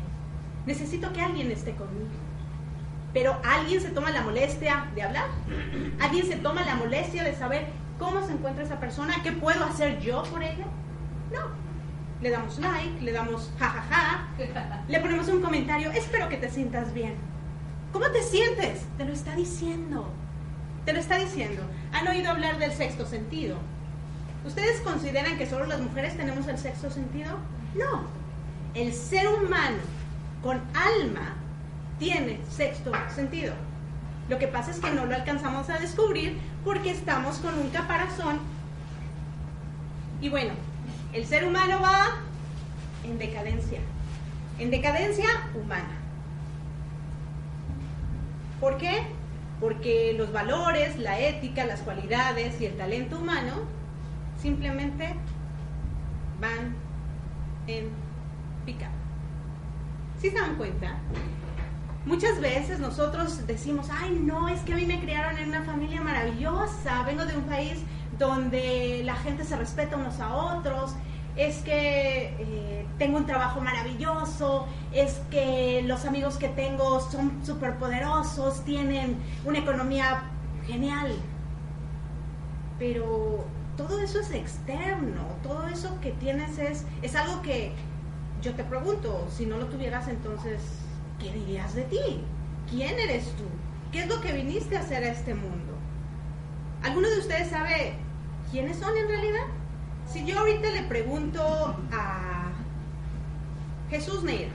Necesito que alguien esté conmigo pero alguien se toma la molestia de hablar, alguien se toma la molestia de saber cómo se encuentra esa persona, qué puedo hacer yo por ella. No, le damos like, le damos jajaja, le ponemos un comentario, espero que te sientas bien. ¿Cómo te sientes? Te lo está diciendo, te lo está diciendo. ¿Han oído hablar del sexto sentido? ¿Ustedes consideran que solo las mujeres tenemos el sexto sentido? No, el ser humano con alma tiene sexto sentido. Lo que pasa es que no lo alcanzamos a descubrir porque estamos con un caparazón. Y bueno, el ser humano va en decadencia, en decadencia humana. ¿Por qué? Porque los valores, la ética, las cualidades y el talento humano simplemente van en picada. ¿Sí se dan cuenta? Muchas veces nosotros decimos, ay no, es que a mí me criaron en una familia maravillosa, vengo de un país donde la gente se respeta unos a otros, es que eh, tengo un trabajo maravilloso, es que los amigos que tengo son súper poderosos, tienen una economía genial. Pero todo eso es externo, todo eso que tienes es, es algo que yo te pregunto, si no lo tuvieras entonces ¿qué dirías de ti? ¿Quién eres tú? ¿Qué es lo que viniste a hacer a este mundo? ¿Alguno de ustedes sabe quiénes son en realidad? Si yo ahorita le pregunto a Jesús Neira,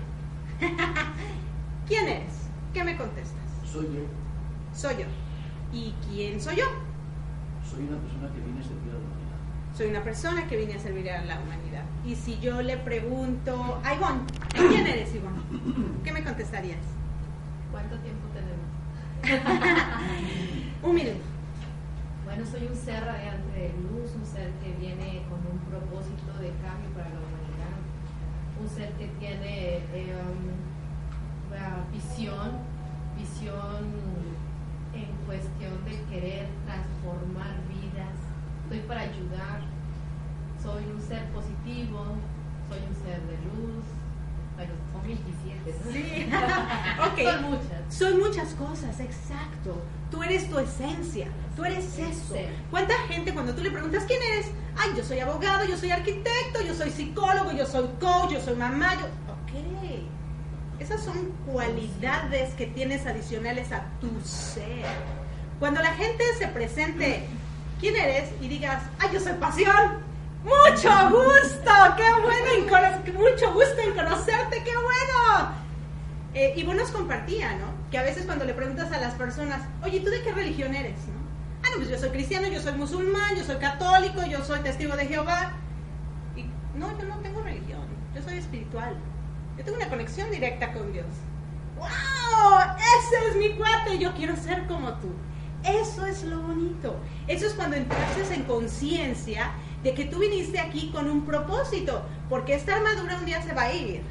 ¿quién eres? ¿Qué me contestas? Soy yo. Soy yo. ¿Y quién soy yo? Soy una persona que viene a servir a la humanidad. Soy una persona que viene a servir a la humanidad. Y si yo le pregunto a Ivonne, ¿quién eres Ivonne? ¿Qué me contestarías? ¿Cuánto tiempo tenemos? un minuto. Bueno, soy un ser radiante de luz, un ser que viene con un propósito de cambio para la humanidad, un ser que tiene eh, um, visión, visión en cuestión de querer transformar vidas. Estoy para ayudar. Soy un ser positivo, soy un ser de luz. Bueno, son 27. ¿no? Sí. Son ok. muchas. Son muchas cosas, exacto. Tú eres tu esencia, tú eres eso. Sí. ¿Cuánta gente cuando tú le preguntas quién eres? Ay, yo soy abogado, yo soy arquitecto, yo soy psicólogo, yo soy coach, yo soy mamá. Yo... Ok. Esas son cualidades que tienes adicionales a tu ser. Cuando la gente se presente, ¿quién eres? Y digas, ay, yo soy pasión. Mucho gusto, qué bueno, en mucho gusto en conocerte, qué bueno. Eh, y vos nos compartía, ¿no? Que a veces cuando le preguntas a las personas, oye, ¿tú de qué religión eres? ¿no? Ah, no, pues yo soy cristiano, yo soy musulmán, yo soy católico, yo soy testigo de Jehová. Y no, yo no tengo religión, yo soy espiritual. Yo tengo una conexión directa con Dios. ¡Wow! Ese es mi cuate, yo quiero ser como tú. Eso es lo bonito. Eso es cuando entras en conciencia de que tú viniste aquí con un propósito, porque esta armadura un día se va a ir.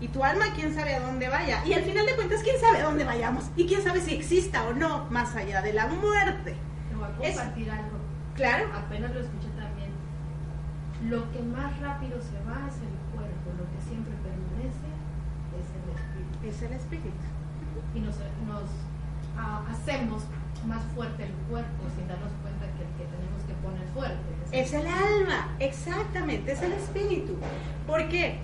Y tu alma, quién sabe a dónde vaya. Y al final de cuentas, quién sabe a dónde vayamos. Y quién sabe si exista o no más allá de la muerte. Te voy a Es- compartir algo. Claro. Apenas lo escuché también. Lo que más rápido se va es el cuerpo, lo que siempre permanece es el espíritu. Es el espíritu. Y nos, nos ah, hacemos más fuerte el cuerpo sin darnos cuenta que el que tenemos que poner fuerte Es el alma, exactamente, es el espíritu. ¿Por qué?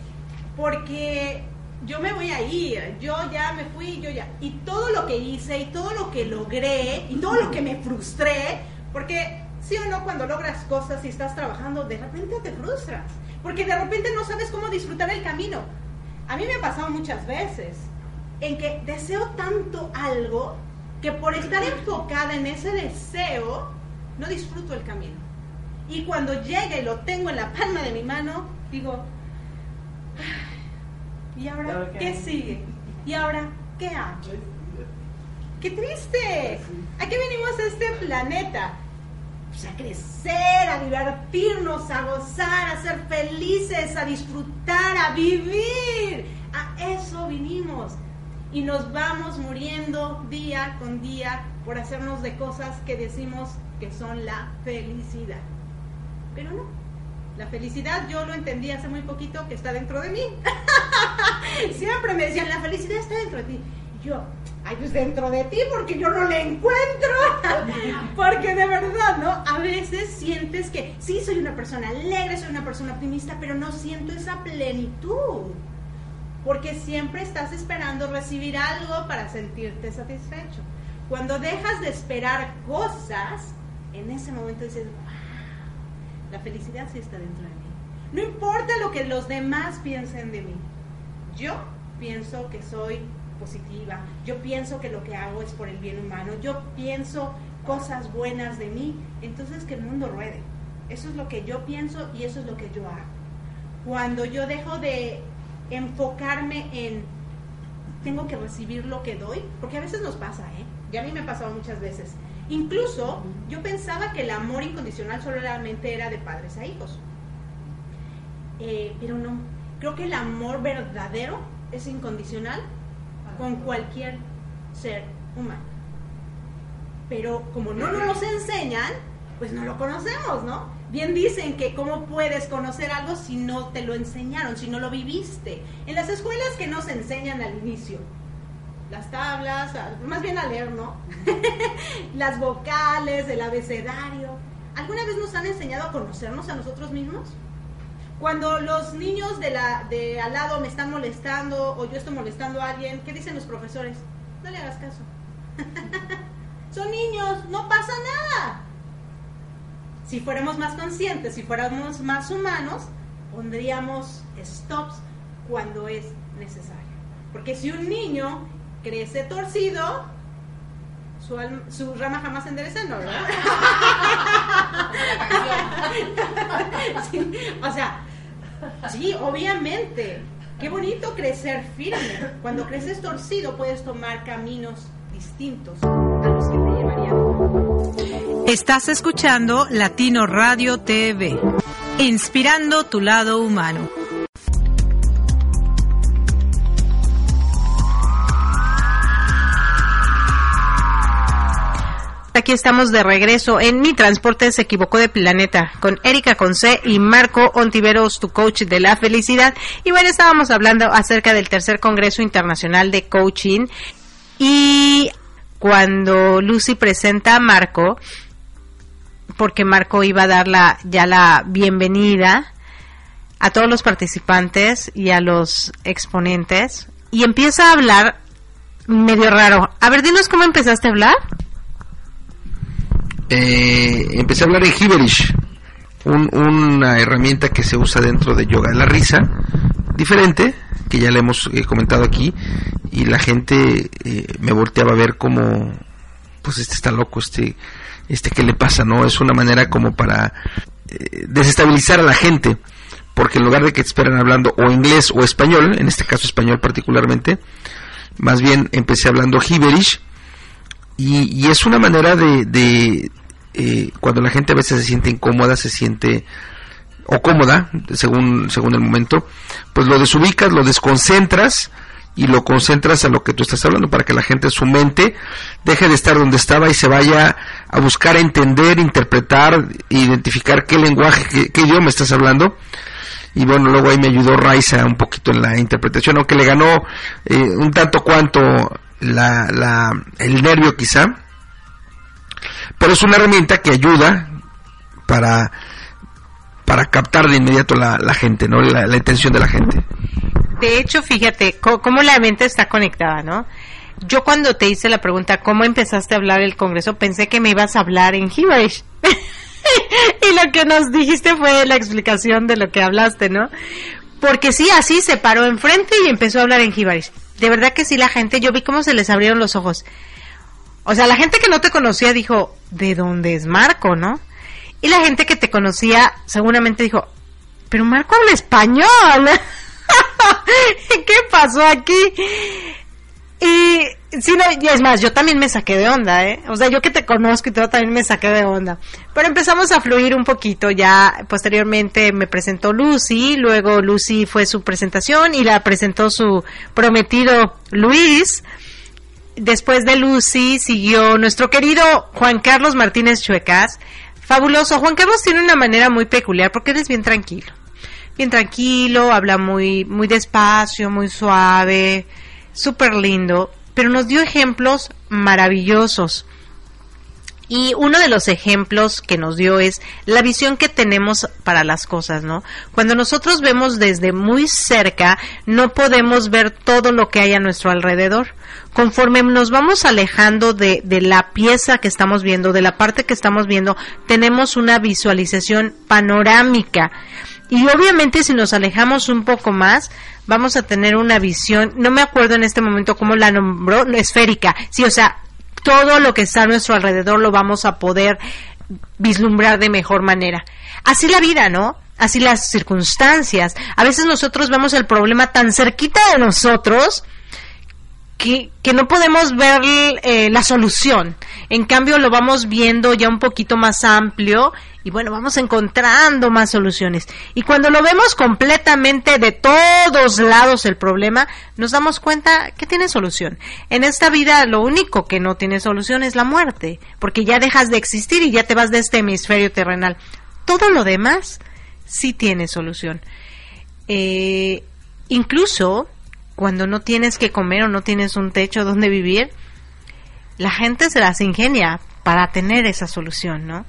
Porque yo me voy a ir, yo ya me fui, yo ya. Y todo lo que hice y todo lo que logré y todo lo que me frustré, porque sí o no, cuando logras cosas y estás trabajando, de repente te frustras. Porque de repente no sabes cómo disfrutar el camino. A mí me ha pasado muchas veces en que deseo tanto algo que por estar enfocada en ese deseo, no disfruto el camino. Y cuando llega y lo tengo en la palma de mi mano, digo, "Ay, ¿y ahora qué sigue? ¿Y ahora qué hago? ¡Qué triste! ¿A qué venimos a este planeta? Pues a crecer, a divertirnos, a gozar, a ser felices, a disfrutar, a vivir. A eso vinimos. Y nos vamos muriendo día con día por hacernos de cosas que decimos que son la felicidad. Pero no. La felicidad yo lo entendí hace muy poquito que está dentro de mí. Siempre me decían, la felicidad está dentro de ti. Yo, ay, pues dentro de ti porque yo no la encuentro. porque de verdad, ¿no? A veces sientes que sí, soy una persona alegre, soy una persona optimista, pero no siento esa plenitud. Porque siempre estás esperando recibir algo para sentirte satisfecho. Cuando dejas de esperar cosas, en ese momento dices, la felicidad sí está dentro de mí. No importa lo que los demás piensen de mí. Yo pienso que soy positiva. Yo pienso que lo que hago es por el bien humano. Yo pienso cosas buenas de mí. Entonces que el mundo ruede. Eso es lo que yo pienso y eso es lo que yo hago. Cuando yo dejo de enfocarme en tengo que recibir lo que doy, porque a veces nos pasa, ¿eh? Ya a mí me ha pasado muchas veces. Incluso yo pensaba que el amor incondicional solamente era de padres a hijos. Eh, pero no, creo que el amor verdadero es incondicional con cualquier ser humano. Pero como no nos enseñan, pues no lo conocemos, ¿no? Bien dicen que cómo puedes conocer algo si no te lo enseñaron, si no lo viviste. En las escuelas que nos enseñan al inicio, las tablas, más bien a leer, ¿no? las vocales, el abecedario. ¿Alguna vez nos han enseñado a conocernos a nosotros mismos? Cuando los niños de, la, de al lado me están molestando o yo estoy molestando a alguien, ¿qué dicen los profesores? No le hagas caso. Son niños, no pasa nada. Si fuéramos más conscientes, si fuéramos más humanos, pondríamos stops cuando es necesario. Porque si un niño crece torcido, su, su rama jamás se ¿no? ¿verdad? O sea, sí, obviamente. Qué bonito crecer firme. Cuando creces torcido puedes tomar caminos distintos a los que te llevarían. Estás escuchando Latino Radio TV, inspirando tu lado humano. Aquí estamos de regreso en Mi Transporte se equivocó de planeta con Erika Conce y Marco Ontiveros, tu coach de la felicidad. Y bueno, estábamos hablando acerca del tercer Congreso Internacional de Coaching y cuando Lucy presenta a Marco, porque Marco iba a dar la, ya la bienvenida a todos los participantes y a los exponentes y empieza a hablar medio raro. A ver, dinos cómo empezaste a hablar. Eh, empecé a hablar en Hiberish, una herramienta que se usa dentro de yoga de la risa, diferente, que ya le hemos eh, comentado aquí, y la gente eh, me volteaba a ver como, pues este está loco, este, este qué le pasa, ¿no? Es una manera como para desestabilizar a la gente, porque en lugar de que te esperen hablando o inglés o español, en este caso español particularmente, más bien empecé hablando Hiberish y, es una manera de, eh, cuando la gente a veces se siente incómoda, se siente o cómoda, según, según el momento, pues lo desubicas, lo desconcentras y lo concentras a lo que tú estás hablando para que la gente, su mente, deje de estar donde estaba y se vaya a buscar entender, interpretar, identificar qué lenguaje, qué, qué idioma estás hablando. Y bueno, luego ahí me ayudó Raiza un poquito en la interpretación, aunque le ganó eh, un tanto cuanto la, la, el nervio quizá, pero es una herramienta que ayuda para, para captar de inmediato la, la gente, ¿no? La, intención de la gente. De hecho, fíjate cómo la mente está conectada, ¿no? Yo cuando te hice la pregunta, ¿cómo empezaste a hablar el Congreso? Pensé que me ibas a hablar en Hebrew. y lo que nos dijiste fue la explicación de lo que hablaste, ¿no? Porque sí, así se paró enfrente y empezó a hablar en Jibaris. De verdad que sí, la gente, yo vi cómo se les abrieron los ojos. O sea, la gente que no te conocía dijo, ¿de dónde es Marco, no? Y la gente que te conocía seguramente dijo, pero Marco habla español. ¿Qué pasó aquí? Y Sí, no, y es más, yo también me saqué de onda, ¿eh? O sea, yo que te conozco y todo también me saqué de onda. Pero empezamos a fluir un poquito, ya posteriormente me presentó Lucy, luego Lucy fue su presentación y la presentó su prometido Luis. Después de Lucy siguió nuestro querido Juan Carlos Martínez Chuecas. Fabuloso. Juan Carlos tiene una manera muy peculiar porque él es bien tranquilo. Bien tranquilo, habla muy, muy despacio, muy suave, súper lindo pero nos dio ejemplos maravillosos. Y uno de los ejemplos que nos dio es la visión que tenemos para las cosas, ¿no? Cuando nosotros vemos desde muy cerca, no podemos ver todo lo que hay a nuestro alrededor. Conforme nos vamos alejando de, de la pieza que estamos viendo, de la parte que estamos viendo, tenemos una visualización panorámica. Y obviamente si nos alejamos un poco más, vamos a tener una visión, no me acuerdo en este momento cómo la nombró, esférica. Sí, o sea, todo lo que está a nuestro alrededor lo vamos a poder vislumbrar de mejor manera. Así la vida, ¿no? Así las circunstancias. A veces nosotros vemos el problema tan cerquita de nosotros que, no podemos ver eh, la solución. En cambio, lo vamos viendo ya un poquito más amplio y bueno, vamos encontrando más soluciones. Y cuando lo vemos completamente de todos lados el problema, nos damos cuenta que tiene solución. En esta vida lo único que no tiene solución es la muerte, porque ya dejas de existir y ya te vas de este hemisferio terrenal. Todo lo demás sí tiene solución. Eh, incluso cuando no tienes que comer o no tienes un techo donde vivir, la gente se las ingenia para tener esa solución, ¿no?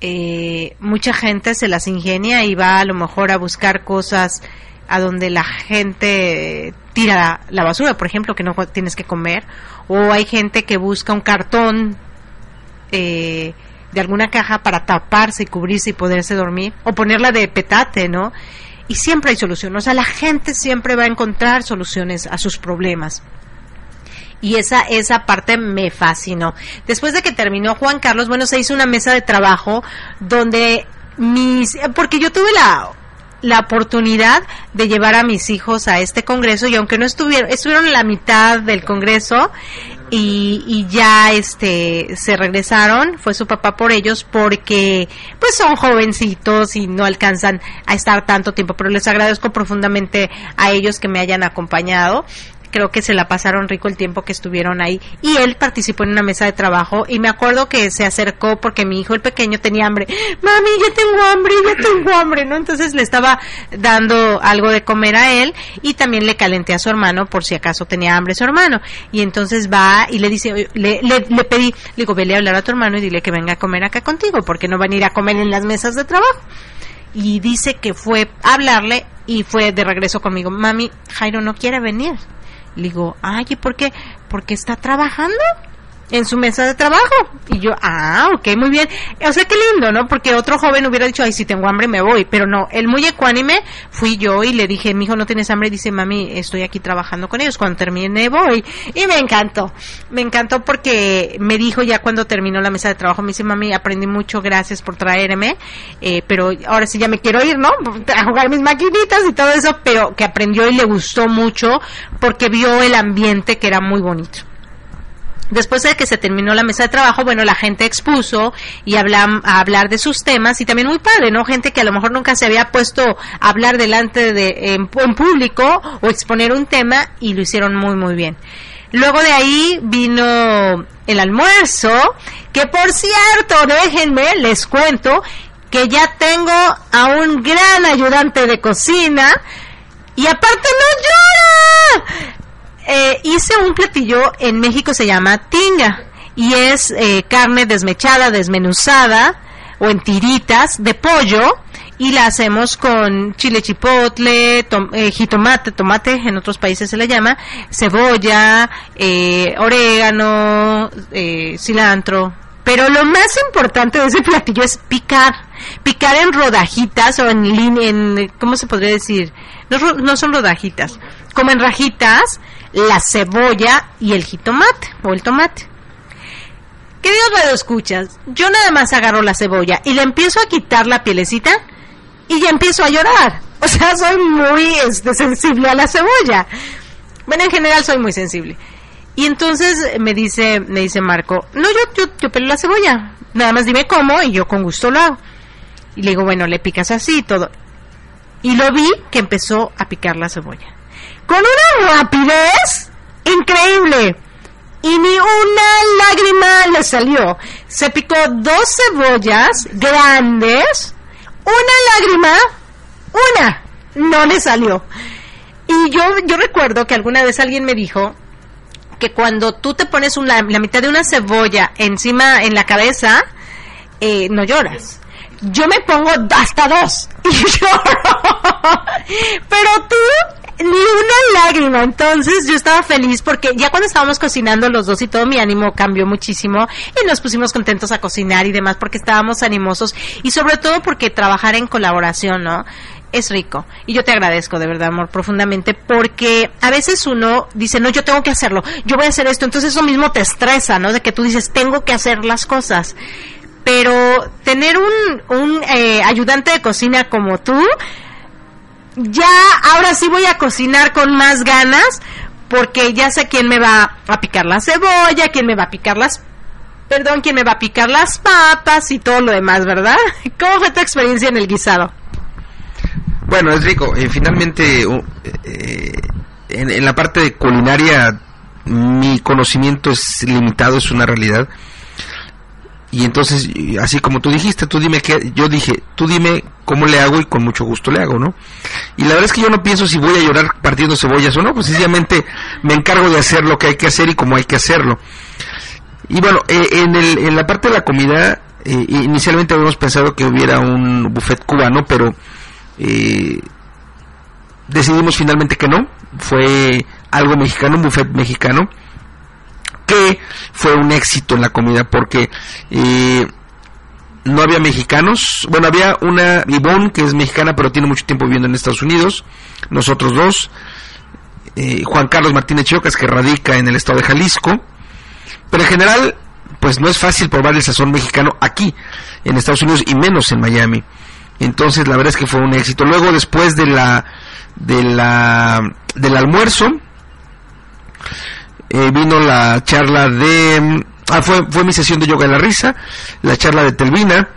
Eh, mucha gente se las ingenia y va a lo mejor a buscar cosas a donde la gente tira la basura, por ejemplo, que no tienes que comer, o hay gente que busca un cartón eh, de alguna caja para taparse y cubrirse y poderse dormir, o ponerla de petate, ¿no? Y siempre hay solución. O sea, la gente siempre va a encontrar soluciones a sus problemas. Y esa, esa parte me fascinó. Después de que terminó Juan Carlos, bueno, se hizo una mesa de trabajo donde mis, porque yo tuve la, la oportunidad de llevar a mis hijos a este congreso y aunque no estuvieron, estuvieron en la mitad del congreso y, ya este se regresaron, fue su papá por ellos porque pues son jovencitos y no alcanzan a estar tanto tiempo, pero les agradezco profundamente a ellos que me hayan acompañado creo que se la pasaron rico el tiempo que estuvieron ahí. Y él participó en una mesa de trabajo y me acuerdo que se acercó porque mi hijo el pequeño tenía hambre. Mami, ya tengo hambre, ya tengo hambre, ¿no? Entonces le estaba dando algo de comer a él y también le calenté a su hermano por si acaso tenía hambre su hermano. Y entonces va y le dice, le, le, le pedí, le digo, vele a hablar a tu hermano y dile que venga a comer acá contigo porque no van a ir a comer en las mesas de trabajo y dice que fue a hablarle y fue de regreso conmigo. Mami, Jairo no quiere venir. Le digo, ay, ¿y por qué? Porque está trabajando en su mesa de trabajo. Y yo, ah, ok, muy bien. O sea, qué lindo, ¿no? Porque otro joven hubiera dicho, ay, si tengo hambre me voy. Pero no, el muy ecuánime fui yo y le dije, mi hijo no tienes hambre. dice, mami, estoy aquí trabajando con ellos. Cuando termine voy. Y me encantó. Me encantó porque me dijo ya cuando terminó la mesa de trabajo, me dice, mami, aprendí mucho, gracias por traerme. Eh, pero ahora sí ya me quiero ir, ¿no? A jugar mis maquinitas y todo eso. Pero que aprendió y le gustó mucho porque vio el ambiente que era muy bonito. Después de que se terminó la mesa de trabajo, bueno, la gente expuso y habla, a hablar de sus temas y también muy padre, ¿no? Gente que a lo mejor nunca se había puesto a hablar delante de en, en público o exponer un tema y lo hicieron muy muy bien. Luego de ahí vino el almuerzo, que por cierto, déjenme, les cuento que ya tengo a un gran ayudante de cocina y aparte no llora eh, hice un platillo en México se llama tinga y es eh, carne desmechada, desmenuzada o en tiritas de pollo y la hacemos con chile chipotle, eh, jitomate, tomate en otros países se le llama, cebolla, eh, orégano, eh, cilantro. Pero lo más importante de ese platillo es picar, picar en rodajitas o en, en ¿cómo se podría decir? No, no son rodajitas, como en rajitas, la cebolla y el jitomate o el tomate. Queridos escuchas, yo nada más agarro la cebolla y le empiezo a quitar la pielecita y ya empiezo a llorar. O sea, soy muy este, sensible a la cebolla. Bueno, en general soy muy sensible. Y entonces me dice, me dice Marco, no, yo, yo, yo pelo la cebolla. Nada más dime cómo y yo con gusto lo hago. Y le digo, bueno, le picas así y todo. Y lo vi que empezó a picar la cebolla con una rapidez increíble. Y ni una lágrima le salió. Se picó dos cebollas grandes, una lágrima, una, no le salió. Y yo, yo recuerdo que alguna vez alguien me dijo que cuando tú te pones la mitad de una cebolla encima en la cabeza, eh, no lloras. Yo me pongo hasta dos y lloro. Pero tú ni una lágrima. Entonces yo estaba feliz porque ya cuando estábamos cocinando los dos y todo mi ánimo cambió muchísimo y nos pusimos contentos a cocinar y demás porque estábamos animosos y sobre todo porque trabajar en colaboración, ¿no? Es rico. Y yo te agradezco de verdad, amor, profundamente, porque a veces uno dice, no, yo tengo que hacerlo, yo voy a hacer esto, entonces eso mismo te estresa, ¿no? De que tú dices, tengo que hacer las cosas. Pero tener un, un eh, ayudante de cocina como tú, ya ahora sí voy a cocinar con más ganas porque ya sé quién me va a picar la cebolla, quién me va a picar las perdón, quién me va a picar las papas y todo lo demás, ¿verdad? ¿Cómo fue tu experiencia en el guisado? Bueno, es rico. Eh, finalmente, eh, en, en, la parte de culinaria, mi conocimiento es limitado, es una realidad. Y entonces, así como tú dijiste, tú dime que, yo dije, tú dime cómo le hago y con mucho gusto le hago, ¿no? Y la verdad es que yo no pienso si voy a llorar partiendo cebollas o no, pues sencillamente me encargo de hacer lo que hay que hacer y cómo hay que hacerlo. Y bueno, eh, en, el, en la parte de la comida, eh, inicialmente habíamos pensado que hubiera un buffet cubano, pero eh, decidimos finalmente que no, fue algo mexicano, un buffet mexicano que fue un éxito en la comida porque eh, no había mexicanos. Bueno, había una Ivonne que es mexicana pero tiene mucho tiempo viviendo en Estados Unidos. Nosotros dos. Eh, Juan Carlos Martínez Chiocas que radica en el estado de Jalisco. Pero en general, pues no es fácil probar el sazón mexicano aquí en Estados Unidos y menos en Miami. Entonces la verdad es que fue un éxito. Luego después de la de la del almuerzo eh, vino la charla de... Ah, fue, fue mi sesión de yoga de la risa, la charla de Telvina,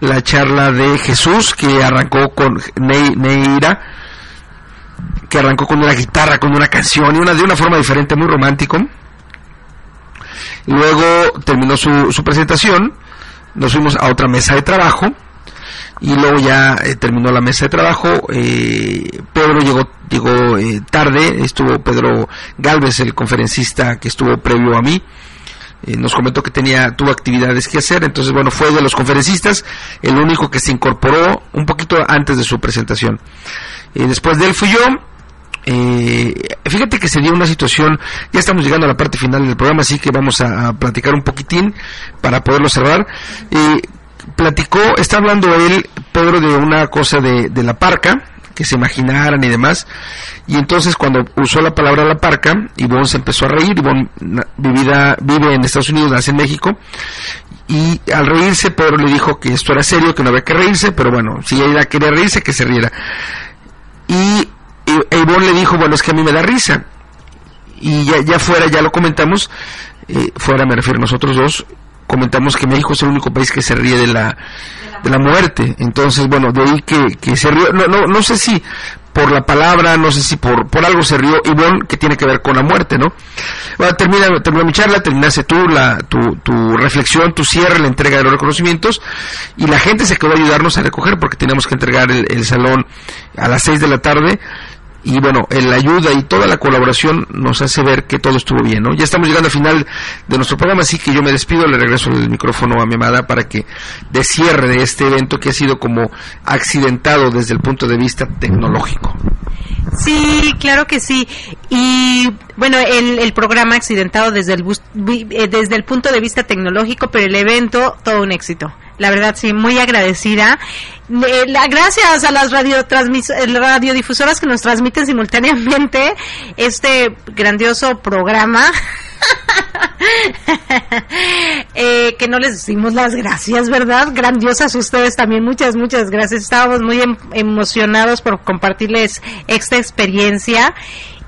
la charla de Jesús, que arrancó con Neira, que arrancó con una guitarra, con una canción y una de una forma diferente, muy romántico. Luego terminó su, su presentación, nos fuimos a otra mesa de trabajo y luego ya eh, terminó la mesa de trabajo. Eh, Pedro llegó, eh, tarde, estuvo Pedro Galvez, el conferencista que estuvo previo a mí. Eh, nos comentó que tenía tuvo actividades que hacer, entonces bueno, fue de los conferencistas el único que se incorporó un poquito antes de su presentación. después de él fui yo, eh, fíjate que se dio una situación, ya estamos llegando a la parte final del programa, así que vamos a, platicar un poquitín para poderlo cerrar. Eh, platicó, está hablando él, Pedro, de una cosa de la parca, que se imaginaran y demás. Y entonces cuando usó la palabra la parca, Ivonne se empezó a reír. Ivonne vivida, vive en Estados Unidos, nace en México. Y al reírse, Pedro le dijo que esto era serio, que no había que reírse, pero bueno, si ella quería reírse, que se riera. Y Ivonne le dijo, bueno, es que a mí me da risa. Y ya, ya fuera, ya lo comentamos, eh, fuera me refiero a nosotros dos, comentamos que México es el único país que se ríe de la, de la muerte. Entonces, bueno, de ahí que, que se rió, no, no, no sé si por la palabra, no sé si por, por algo se rió Ivonne, que tiene que ver con la muerte, ¿no? Bueno, termina, termina mi charla, terminaste tú la, tu, tu reflexión, tu cierre, la entrega de los reconocimientos, y la gente se quedó a ayudarnos a recoger porque teníamos que entregar el, el salón a las seis de la tarde, y bueno, la ayuda y toda la colaboración nos hace ver que todo estuvo bien, ¿no? Ya estamos llegando al final de nuestro programa, así que yo me despido, le regreso el micrófono a mi amada para que de cierre este evento que ha sido como accidentado desde el punto de vista tecnológico. Sí, claro que sí. Y bueno, el, el programa accidentado desde el, eh, desde el punto de vista tecnológico, pero el evento todo un éxito. La verdad, sí, muy agradecida. Eh, la, gracias a las radiodifusoras que nos transmiten simultáneamente este grandioso programa. eh, que no les decimos las gracias, ¿verdad? Grandiosas ustedes también, muchas, muchas gracias. Estábamos muy em emocionados por compartirles esta experiencia.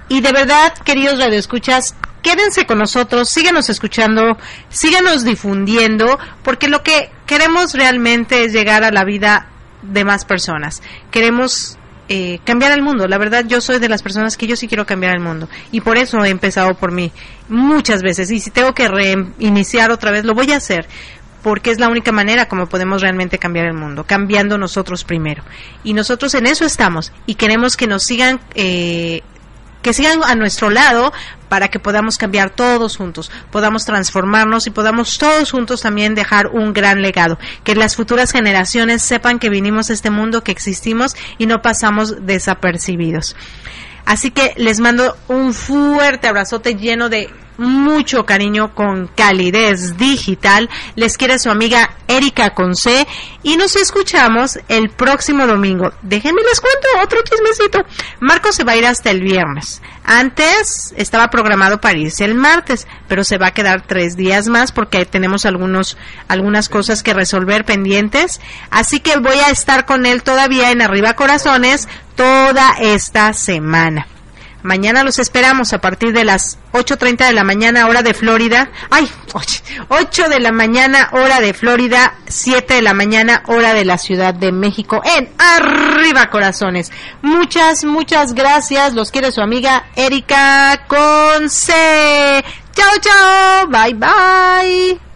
Y de verdad, queridos radioescuchas, quédense con nosotros, síganos escuchando, síganos difundiendo, porque lo que queremos realmente es llegar a la vida de más personas. Queremos eh, cambiar el mundo. La verdad, yo soy de las personas que yo sí quiero cambiar el mundo. Y por eso he empezado por mí muchas veces. Y si tengo que reiniciar otra vez, lo voy a hacer. Porque es la única manera como podemos realmente cambiar el mundo, cambiando nosotros primero. Y nosotros en eso estamos. Y queremos que nos sigan eh, que sigan a nuestro lado para que podamos cambiar todos juntos, podamos transformarnos y podamos todos juntos también dejar un gran legado, que las futuras generaciones sepan que vinimos a este mundo, que existimos y no pasamos desapercibidos. Así que les mando un fuerte abrazote lleno de mucho cariño con calidez digital. Les quiere su amiga Erika Conce y nos escuchamos el próximo domingo. Déjenme les cuento otro chismecito. Marco se va a ir hasta el viernes. Antes estaba programado para irse el martes, pero se va a quedar tres días más porque tenemos algunos, algunas cosas que resolver pendientes. Así que voy a estar con él todavía en Arriba Corazones toda esta semana. Mañana los esperamos a partir de las 8.30 de la mañana hora de Florida. Ay, 8 de la mañana hora de Florida, 7 de la mañana hora de la Ciudad de México en Arriba Corazones. Muchas, muchas gracias. Los quiere su amiga Erika Conce. Chao, chao. Bye, bye.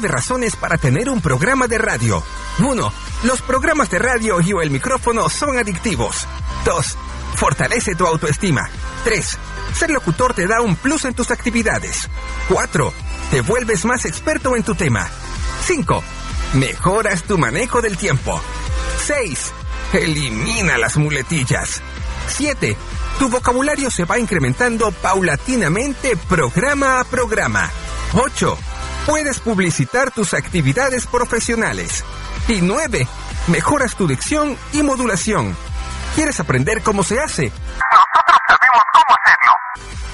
Nueve razones para tener un programa de radio. 1. Los programas de radio y o el micrófono son adictivos. 2. Fortalece tu autoestima. 3. Ser locutor te da un plus en tus actividades. 4. te vuelves más experto en tu tema. 5. Mejoras tu manejo del tiempo. 6. Elimina las muletillas. 7. Tu vocabulario se va incrementando paulatinamente programa a programa. 8. Puedes publicitar tus actividades profesionales. Y 9. Mejoras tu dicción y modulación. ¿Quieres aprender cómo se hace? Nosotros sabemos cómo hacerlo.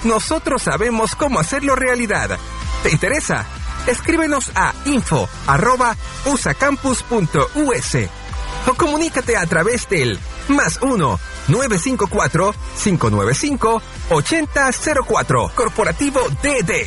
Nosotros sabemos cómo hacerlo realidad. ¿Te interesa? Escríbenos a info.usacampus.us o comunícate a través del más 1 954 595 8004 Corporativo DD.